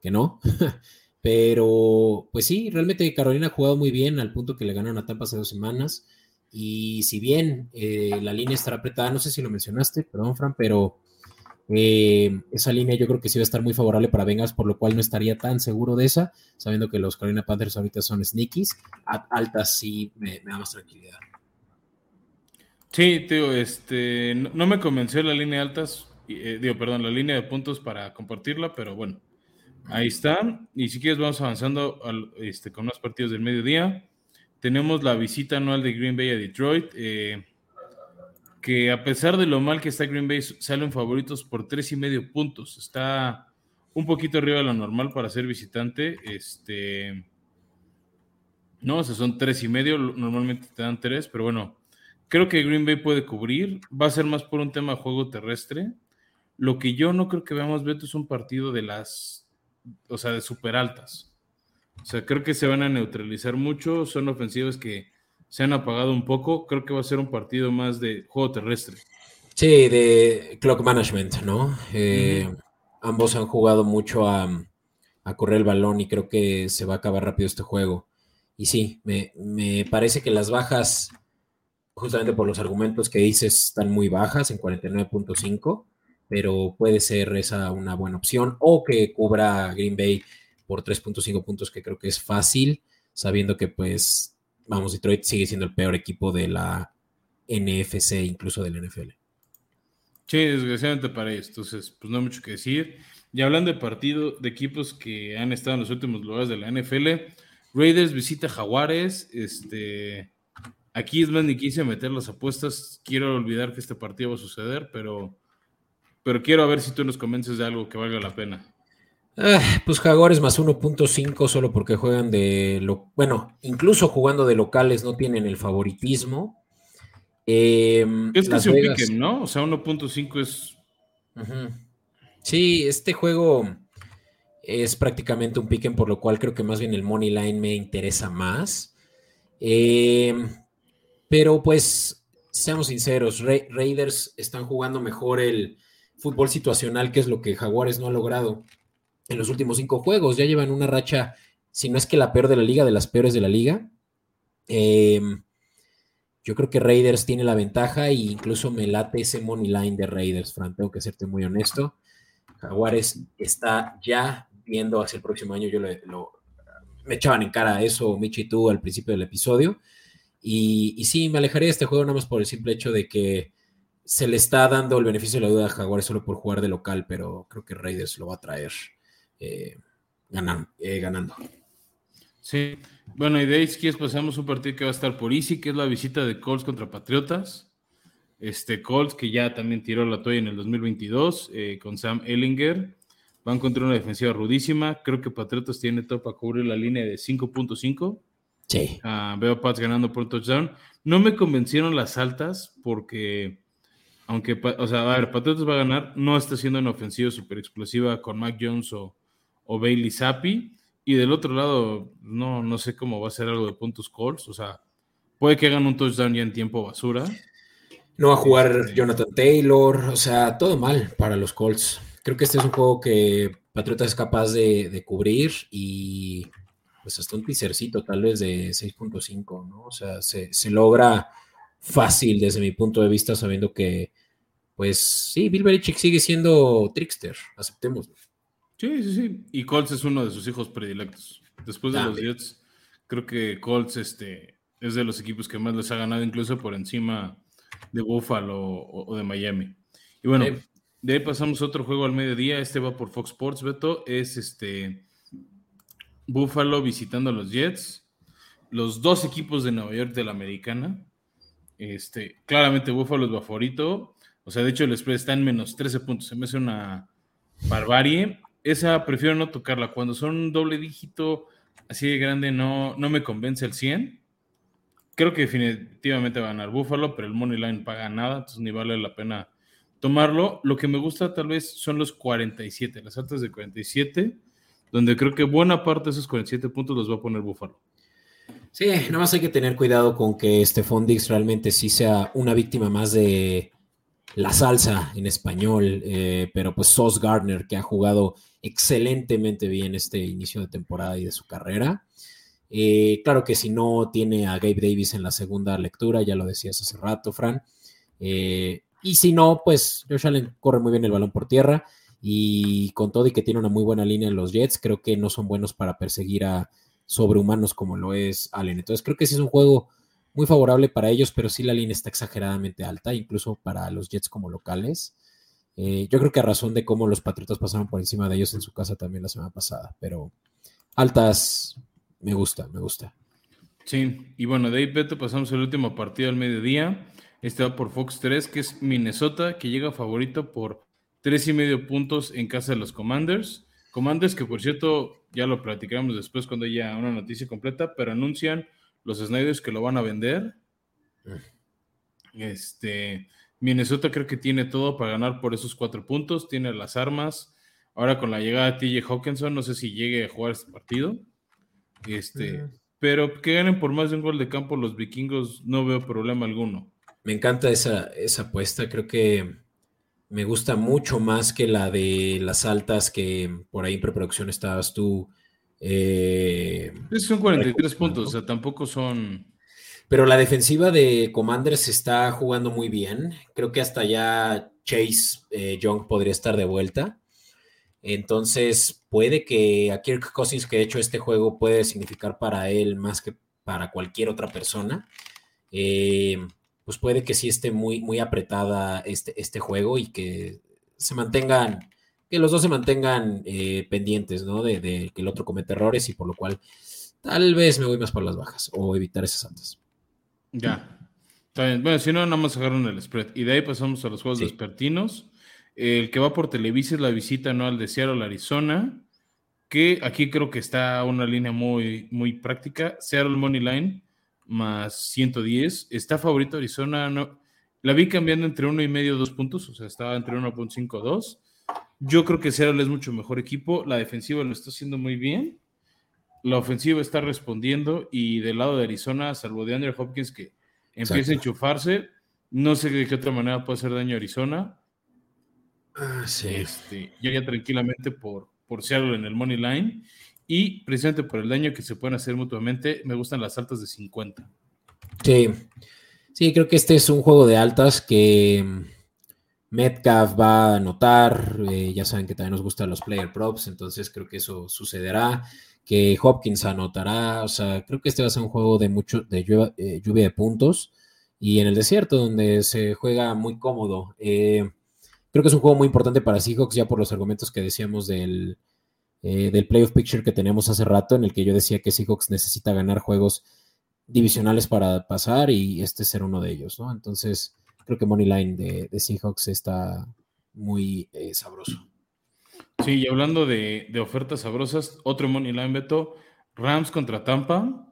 que no. Pero, pues sí, realmente Carolina ha jugado muy bien al punto que le ganaron a Tampa hace dos semanas. Y si bien eh, la línea estará apretada, no sé si lo mencionaste, perdón, Fran, pero eh, esa línea yo creo que sí va a estar muy favorable para Vengas, por lo cual no estaría tan seguro de esa, sabiendo que los Carolina Panthers ahorita son sneakies. altas sí me da más tranquilidad. Sí, tío, este, no, me convenció la línea de altas, eh, digo, perdón, la línea de puntos para compartirla, pero bueno, ahí está. Y si quieres, vamos avanzando este, con unos partidos del mediodía. Tenemos la visita anual de Green Bay a Detroit, eh, que a pesar de lo mal que está Green Bay, salen favoritos por tres y medio puntos. Está un poquito arriba de lo normal para ser visitante. Este, no, o sea, son tres y medio, normalmente te dan tres, pero bueno Creo que Green Bay puede cubrir. Va a ser más por un tema de juego terrestre. Lo que yo no creo que veamos, Beto, es un partido de las, o sea, de super altas. O sea, creo que se van a neutralizar mucho. Son ofensivas que se han apagado un poco. Creo que va a ser un partido más de juego terrestre. Sí, de clock management, ¿no? Eh, ambos han jugado mucho a, correr el balón y creo que se va a acabar rápido este juego. Y sí, me, me parece que las bajas justamente por los argumentos que dices, están muy bajas en 49.5, pero puede ser esa una buena opción, o que cubra Green Bay por 3.5 puntos, que creo que es fácil, sabiendo que pues, vamos, Detroit sigue siendo el peor equipo de la NFC, incluso del NFL. Sí, desgraciadamente para ellos, entonces, pues no hay mucho que decir. Y hablando de partido, de equipos que han estado en los últimos lugares de la NFL, Raiders visita Jaguares, este, Aquí es más ni quise meter las apuestas. Quiero olvidar que este partido va a suceder, pero, pero quiero ver si tú nos convences de algo que valga la pena. Ah, pues Jaguares más 1.5 solo porque juegan de lo bueno, incluso jugando de locales no tienen el favoritismo. Em, es que un piquen, ¿no? O sea, 1.5 es. Sí, este juego es prácticamente un piquen, por lo cual creo que más bien el money line me interesa más. Eh, pero pues, seamos sinceros, Raiders están jugando mejor el fútbol situacional, que es lo que Jaguares no ha logrado en los últimos cinco juegos. Ya llevan una racha, si no es que la peor de la liga, de las peores de la liga. Em, yo creo que Raiders tiene la ventaja e incluso me late ese money line de Raiders, Fran, tengo que serte muy honesto. Jaguares está ya viendo hacia el próximo año, yo lo, me echaban en cara eso, Michi y tú, al principio del episodio. Y, sí, me alejaría de este juego nada más por el simple hecho de que se le está dando el beneficio de la duda a Jaguares solo por jugar de local, pero creo que Raiders lo va a traer eh, eh, ganando. Sí, bueno, y de ahí si pasamos un partido que va a estar por Easy, que es la visita de Colts contra Patriotas. Este Colts que ya también tiró la toalla en el 2022 eh, con Sam Ellinger. Van contra una defensiva rudísima. Creo que Patriotas tiene todo para cubrir la línea de 5.5. Sí. Ah, veo a Pats ganando por touchdown. No me convencieron las altas porque Aunque, o sea, a ver, Patriotas va a ganar, no está siendo una ofensiva súper explosiva con Mac Jones o, o Bailey Zappi. Y del otro lado, no, no sé cómo va a ser algo de puntos calls. O sea, puede que hagan un touchdown ya en tiempo basura. No va a jugar este, Jonathan Taylor. O sea, todo mal para los Colts. Creo que este es un juego que Patriotas es capaz de, cubrir y pues hasta un pizzercito tal vez de 6.5, ¿no? O sea, se, se, logra fácil desde mi punto de vista sabiendo que, pues sí, Bill Belichick sigue siendo trickster, aceptémoslo. Sí, sí, sí. Y Colts es uno de sus hijos predilectos. Después de los Jets, creo que Colts este, es de los equipos que más les ha ganado, incluso por encima de Buffalo o, de Miami. Y bueno, de ahí pasamos a otro juego al mediodía. Este va por Fox Sports, Beto. Es este Buffalo visitando a los Jets. Los dos equipos de Nueva York de la Americana. Este, claramente Buffalo es favorito. O sea, de hecho el spread está en menos 13 puntos. Se me hace una barbarie esa prefiero no tocarla. Cuando son un doble dígito así de grande, no, no me convence el 100. Creo que definitivamente va a ganar Buffalo, pero el Money Line paga nada, entonces ni vale la pena tomarlo. Lo que me gusta tal vez son los 47, las altas de 47, donde creo que buena parte de esos 47 puntos los va a poner Buffalo. Sí, nada más hay que tener cuidado con que este Fondix realmente sí sea una víctima más de la salsa en español, eh, pero pues Sos Gardner, que ha jugado excelentemente bien este inicio de temporada y de su carrera. Eh, claro que si no tiene a Gabe Davis en la segunda lectura, ya lo decías hace rato, Fran. Eh, y si no, pues Josh Allen corre muy bien el balón por tierra y con todo y que tiene una muy buena línea en los Jets, creo que no son buenos para perseguir a sobrehumanos como lo es Allen. Entonces creo que sí es un juego muy favorable para ellos, pero sí la línea está exageradamente alta, incluso para los Jets como locales. Eh, yo creo que a razón de cómo los Patriotas pasaron por encima de ellos en su casa también la semana pasada, pero altas me gusta, me gusta. Sí, y bueno, de ahí Beto pasamos al último partido al mediodía. Este va por Fox 3, que es Minnesota, que llega favorito por tres y medio puntos en casa de los Commanders. Commanders que por cierto ya lo platicaremos después cuando haya una noticia completa, pero anuncian los Snyders que lo van a vender. Este, Minnesota creo que tiene todo para ganar por esos cuatro puntos, tiene las armas. Ahora con la llegada de TJ Hawkinson, no sé si llegue a jugar este partido. Este, pero que ganen por más de un gol de campo los vikingos, no veo problema alguno. Me encanta esa, esa apuesta, creo que me gusta mucho más que la de las altas que por ahí en preproducción estabas tú eh, son 43 puntos, o sea, tampoco son. Pero la defensiva de Commanders está jugando muy bien. Creo que hasta ya Chase eh, Young podría estar de vuelta. Entonces, puede que a Kirk Cousins, que de hecho este juego puede significar para él más que para cualquier otra persona, eh, pues puede que sí esté muy, muy apretada este, este juego y que se mantengan que los dos se mantengan eh, pendientes, ¿no? De, que el otro cometa errores y por lo cual tal vez me voy más por las bajas o evitar esas altas. Ya. Está bien. Bueno, si no, nada más agarran el spread. Y de ahí pasamos a los juegos despertinos. El que va por Televisa es la visita anual de Seattle, Arizona, que aquí creo que está una línea muy, muy práctica. Seattle Money Line más 110. Está favorito Arizona. No, la vi cambiando entre uno y medio, dos puntos, o sea, estaba entre 1.5 2. Yo creo que Seattle es mucho mejor equipo. La defensiva lo está haciendo muy bien. La ofensiva está respondiendo. Y del lado de Arizona, salvo de Andrew Hopkins, que empieza a enchufarse, no sé de qué otra manera puede hacer daño a Arizona. Ah, sí. Este, yo ya tranquilamente por, por Seattle en el Money Line. Y precisamente por el daño que se pueden hacer mutuamente, me gustan las altas de 50. Sí. Sí, creo que este es un juego de altas que Metcalf va a anotar, eh, ya saben que también nos gustan los player props, entonces creo que eso sucederá, que Hopkins anotará, o sea, creo que este va a ser un juego de mucho, de eh, lluvia, de puntos y en el desierto donde se juega muy cómodo. Eh, creo que es un juego muy importante para Seahawks ya por los argumentos que decíamos del, del playoff picture que teníamos hace rato, en el que yo decía que Seahawks necesita ganar juegos divisionales para pasar y este ser uno de ellos, ¿no? Entonces creo que Money Line de, Seahawks está muy eh, sabroso. Sí, y hablando de, ofertas sabrosas, otro Money Line, Beto, Rams contra Tampa.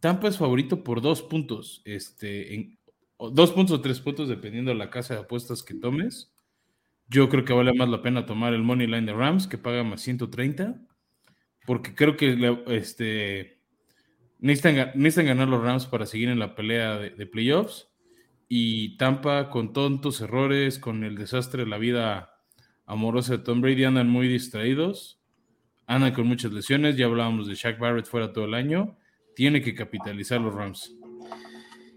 Tampa es favorito por dos puntos. Este, dos puntos o tres puntos, dependiendo de la casa de apuestas que tomes. Yo creo que vale más la pena tomar el Money Line de Rams, que paga más 130, porque creo que este, necesitan, ganar los Rams para seguir en la pelea de, playoffs. Y Tampa, con tontos errores, con el desastre de la vida amorosa de Tom Brady, andan muy distraídos, andan con muchas lesiones. Ya hablábamos de Shaq Barrett fuera todo el año. Tiene que capitalizar los Rams.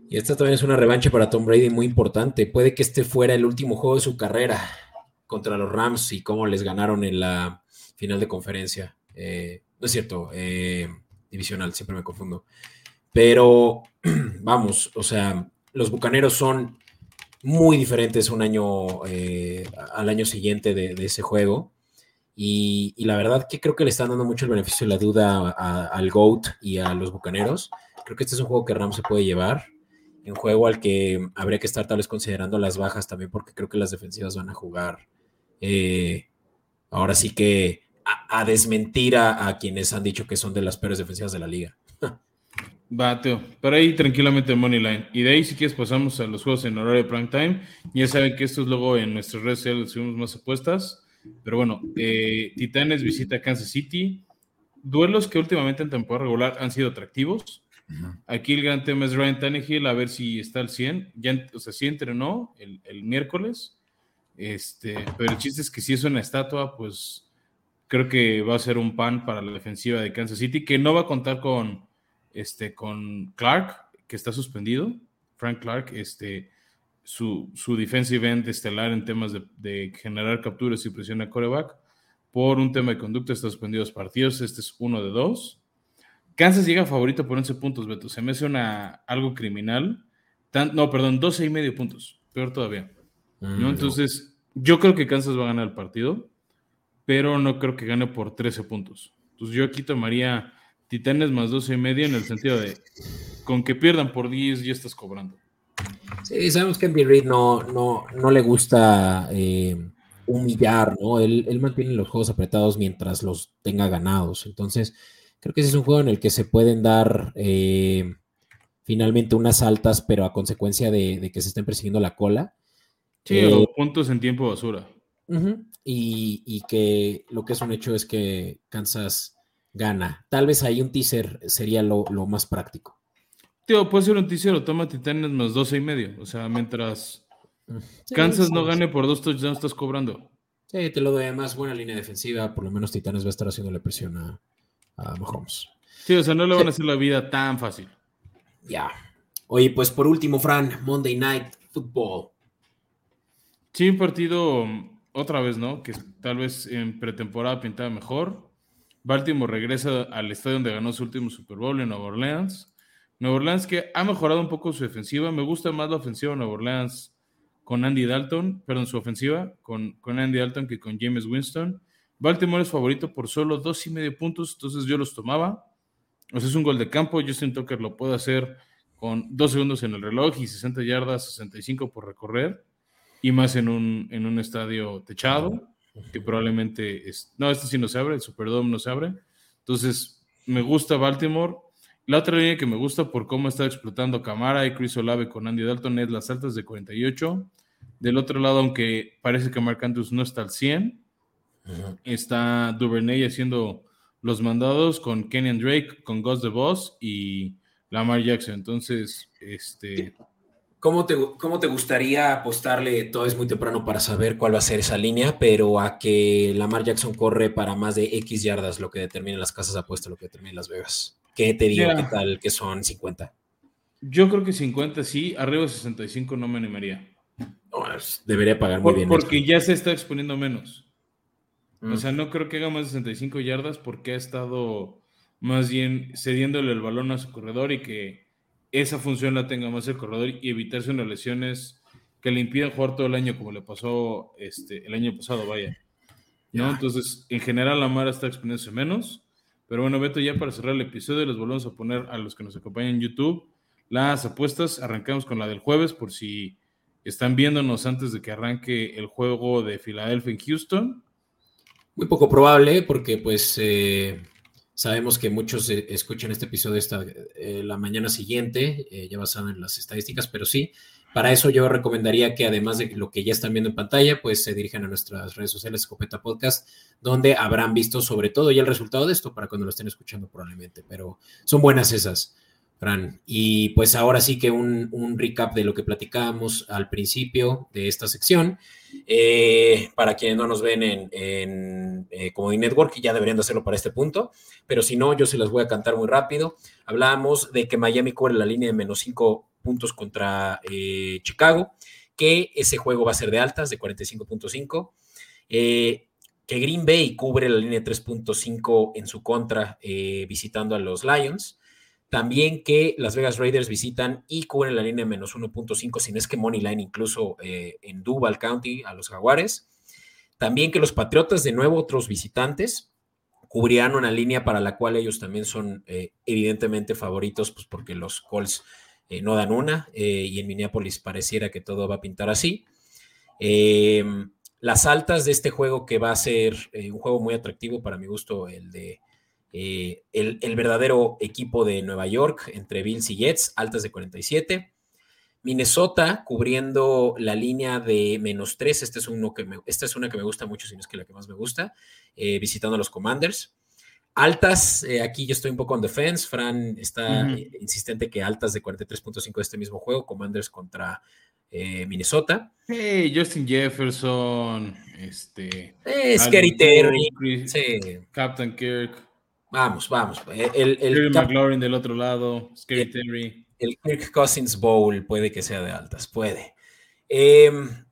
Y esta también es una revancha para Tom Brady muy importante. Puede que este fuera el último juego de su carrera contra los Rams y cómo les ganaron en la final de conferencia. Eh, no es cierto, eh, divisional, siempre me confundo. Pero vamos, o sea, los Bucaneros son muy diferentes un año eh, al año siguiente de, ese juego. Y, la verdad que creo que le están dando mucho el beneficio de la duda al GOAT y a los Bucaneros. Creo que este es un juego que Rams se puede llevar un juego al que habría que estar tal vez considerando las bajas también, porque creo que las defensivas van a jugar eh, ahora sí que a, desmentir a, quienes han dicho que son de las peores defensivas de la liga. Bateo, pero ahí tranquilamente Money Line. Y de ahí, si quieres, pasamos a los juegos en horario prime time. Ya saben que esto es luego en nuestras redes sociales subimos más apuestas. Pero bueno, eh, Titanes visita Kansas City. Duelos que últimamente en temporada regular han sido atractivos. Aquí el gran tema es Ryan Tannehill, a ver si está al 100. Ya, o sea, sí entrenó el, el miércoles. Este, pero el chiste es que si es una estatua, pues creo que va a ser un pan para la defensiva de Kansas City, que no va a contar con, este, con Clark, que está suspendido. Frank Clark, este, su, su defensive end estelar en temas de, de generar capturas y presión a coreback. Por un tema de conducta está suspendido dos partidos. Este es uno de dos. Kansas llega favorito por 11 puntos, Beto. Se me hace una, algo criminal. no, perdón, 12 y medio puntos. Peor todavía. Mm, Entonces, yo creo que Kansas va a ganar el partido, pero no creo que gane por 13 puntos. Entonces, yo aquí tomaría Titanes más 12 y medio en el sentido de con que pierdan por 10 ya estás cobrando. Sí, sabemos que Andy Reid no, no, no le gusta eh, humillar, ¿no? Él, él mantiene los juegos apretados mientras los tenga ganados. Entonces, Creo que ese es un juego en el que se pueden dar eh, finalmente unas altas, pero a consecuencia de, que se estén persiguiendo la cola. Sí, o eh, puntos en tiempo basura. y, que lo que es un hecho es que Kansas gana. Tal vez ahí un teaser sería lo, más práctico. Tío, puede ser un teaser o toma Titanes más 12 y medio. O sea, mientras Kansas no gane por dos touchdowns, estás cobrando. Sí, te lo doy. Además, buena línea defensiva. Por lo menos Titanes va a estar haciéndole presión a, a Sí, o sea, no le van a hacer la vida tan fácil. Ya. Oye, pues por último, Fran, Monday Night Football. Sí, un partido otra vez, ¿no? Que tal vez en pretemporada pintaba mejor. Baltimore regresa al estadio donde ganó su último Super Bowl en Nueva Orleans. Nueva Orleans que ha mejorado un poco su defensiva. Me gusta más la ofensiva de Nueva Orleans con Andy Dalton, perdón, su ofensiva con, con Andy Dalton que con James Winston. Baltimore es favorito por solo dos y medio puntos, entonces yo los tomaba. O sea, es un gol de campo. Justin Tucker lo puede hacer con dos segundos en el reloj y 60 yardas, 65 por recorrer. Y más en un, en un estadio techado, que probablemente es. No, este sí no se abre, el Superdome no se abre. Entonces, me gusta Baltimore. La otra línea que me gusta por cómo está explotando Camara y Chris Olave con Andy Dalton es las altas de 48. Del otro lado, aunque parece que Mark Andrews no está al 100, Está Duvernay haciendo los mandados con Kenyan Drake, con Gus Boss y Lamar Jackson. Entonces, este. ¿Cómo te, ¿Cómo te gustaría apostarle? Todo es muy temprano para saber cuál va a ser esa línea, pero a que Lamar Jackson corre para más de X yardas, lo que determina las casas de apuestas, lo que determina Las Vegas. ¿Qué te digo? ¿Qué tal que son 50? Yo creo que 50 sí, arriba de 65 no me animaría. debería pagar muy bien. Porque ya se está exponiendo menos. O sea, no creo que haga más de 65 yardas porque ha estado más bien cediéndole el balón a su corredor y que esa función la tenga más el corredor y evitarse unas lesiones que le impidan jugar todo el año como le pasó este, el año pasado, vaya. ¿no? Entonces, en general, la Mara está exponiéndose menos. Pero bueno, Beto, ya para cerrar el episodio, les volvemos a poner a los que nos acompañan en YouTube las apuestas. Arrancamos con la del jueves, por si están viéndonos antes de que arranque el juego de Filadelfia en Houston. Muy poco probable porque pues eh, Sabemos que muchos eh, escuchan este episodio esta, eh, la mañana siguiente, eh, ya basado en las estadísticas, pero sí, para eso yo recomendaría que además de lo que ya están viendo en pantalla, pues se dirijan a nuestras redes sociales Escopeta Podcast, donde habrán visto sobre todo ya el resultado de esto para cuando lo estén escuchando probablemente, pero son buenas esas. Fran. Y pues ahora sí que un, recap de lo que platicábamos al principio de esta sección. Eh, para quienes no nos ven en, en eh, Network, ya deberían de hacerlo para este punto, pero si no, yo se las voy a cantar muy rápido. Hablábamos de que Miami cubre la línea de menos 5 puntos contra eh, Chicago, que ese juego va a ser de altas, de 45.5. que Green Bay cubre la línea de 3.5 en su contra, visitando a los Lions también que Las Vegas Raiders visitan y cubren la línea menos 1.5, si no es que Money Line incluso eh, en Duval County a los Jaguares. También que los Patriotas, de nuevo, otros visitantes, cubrirán una línea para la cual ellos también son eh, evidentemente favoritos, pues porque los Colts eh, no dan una y en Minneapolis pareciera que todo va a pintar así. Em, las altas de este juego que va a ser un juego muy atractivo para mi gusto, el de eh, el, verdadero equipo de Nueva York entre Bills y Jets, altas de 47. Minnesota cubriendo la línea de menos 3. Este es uno que esta es una que me gusta mucho, si no es que la que más me gusta, eh, visitando a los Commanders. Altas, eh, aquí yo estoy un poco en defense. Fran está insistente que altas de 43.5 de este mismo juego, Commanders contra Minnesota. Hey, Justin Jefferson, este. Scary Terry, Captain Kirk. Vamos, vamos. Eh, el, el McLaurin del otro lado, Scary el, Terry. El Kirk Cousins Bowl puede que sea de altas, puede. Em,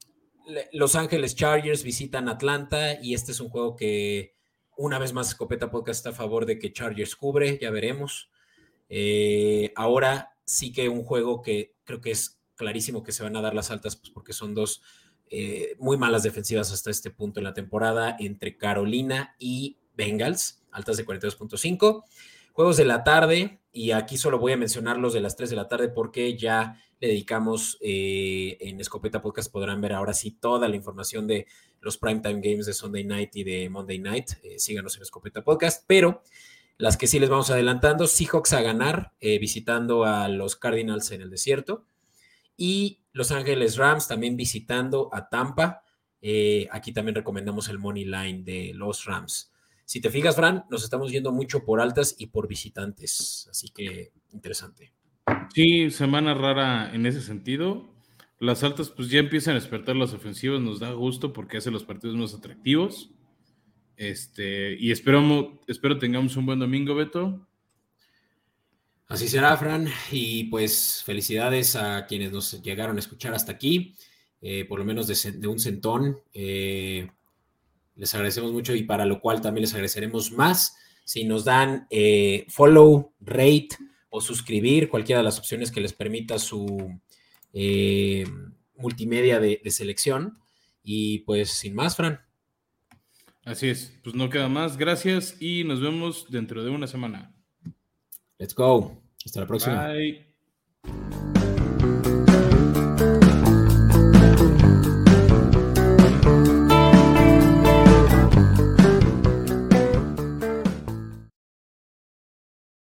Los Ángeles Chargers visitan Atlanta y este es un juego que una vez más Escopeta Podcast está a favor de que Chargers cubre, ya veremos. Eh, ahora sí que un juego que creo que es clarísimo que se van a dar las altas, pues porque son dos eh, muy malas defensivas hasta este punto en la temporada entre Carolina y Bengals altas de 42.5. Juegos de la tarde, y aquí solo voy a mencionar los de las 3 de la tarde porque ya le dedicamos eh, en Escopeta Podcast, podrán ver ahora sí toda la información de los primetime games de Sunday Night y de Monday Night. Eh, síganos en Escopeta Podcast, pero las que sí les vamos adelantando, Seahawks a ganar, eh, visitando a los Cardinals en el desierto, y Los Ángeles Rams también visitando a Tampa. aquí también recomendamos el Money Line de los Rams. Si te fijas, Fran, nos estamos yendo mucho por altas y por visitantes, así que interesante. Sí, semana rara en ese sentido. Las altas pues ya empiezan a despertar las ofensivas, nos da gusto porque hacen los partidos más atractivos. Este, y espero, espero tengamos un buen domingo, Beto. Así será, Fran. Y pues felicidades a quienes nos llegaron a escuchar hasta aquí, eh, por lo menos de, un centón. Eh, les agradecemos mucho y para lo cual también les agradeceremos más si nos dan eh, follow, rate o suscribir, cualquiera de las opciones que les permita su eh, multimedia de, de selección. Y pues sin más, Fran. Así es, pues no queda más. Gracias y nos vemos dentro de una semana. Let's go. Hasta la próxima. Bye.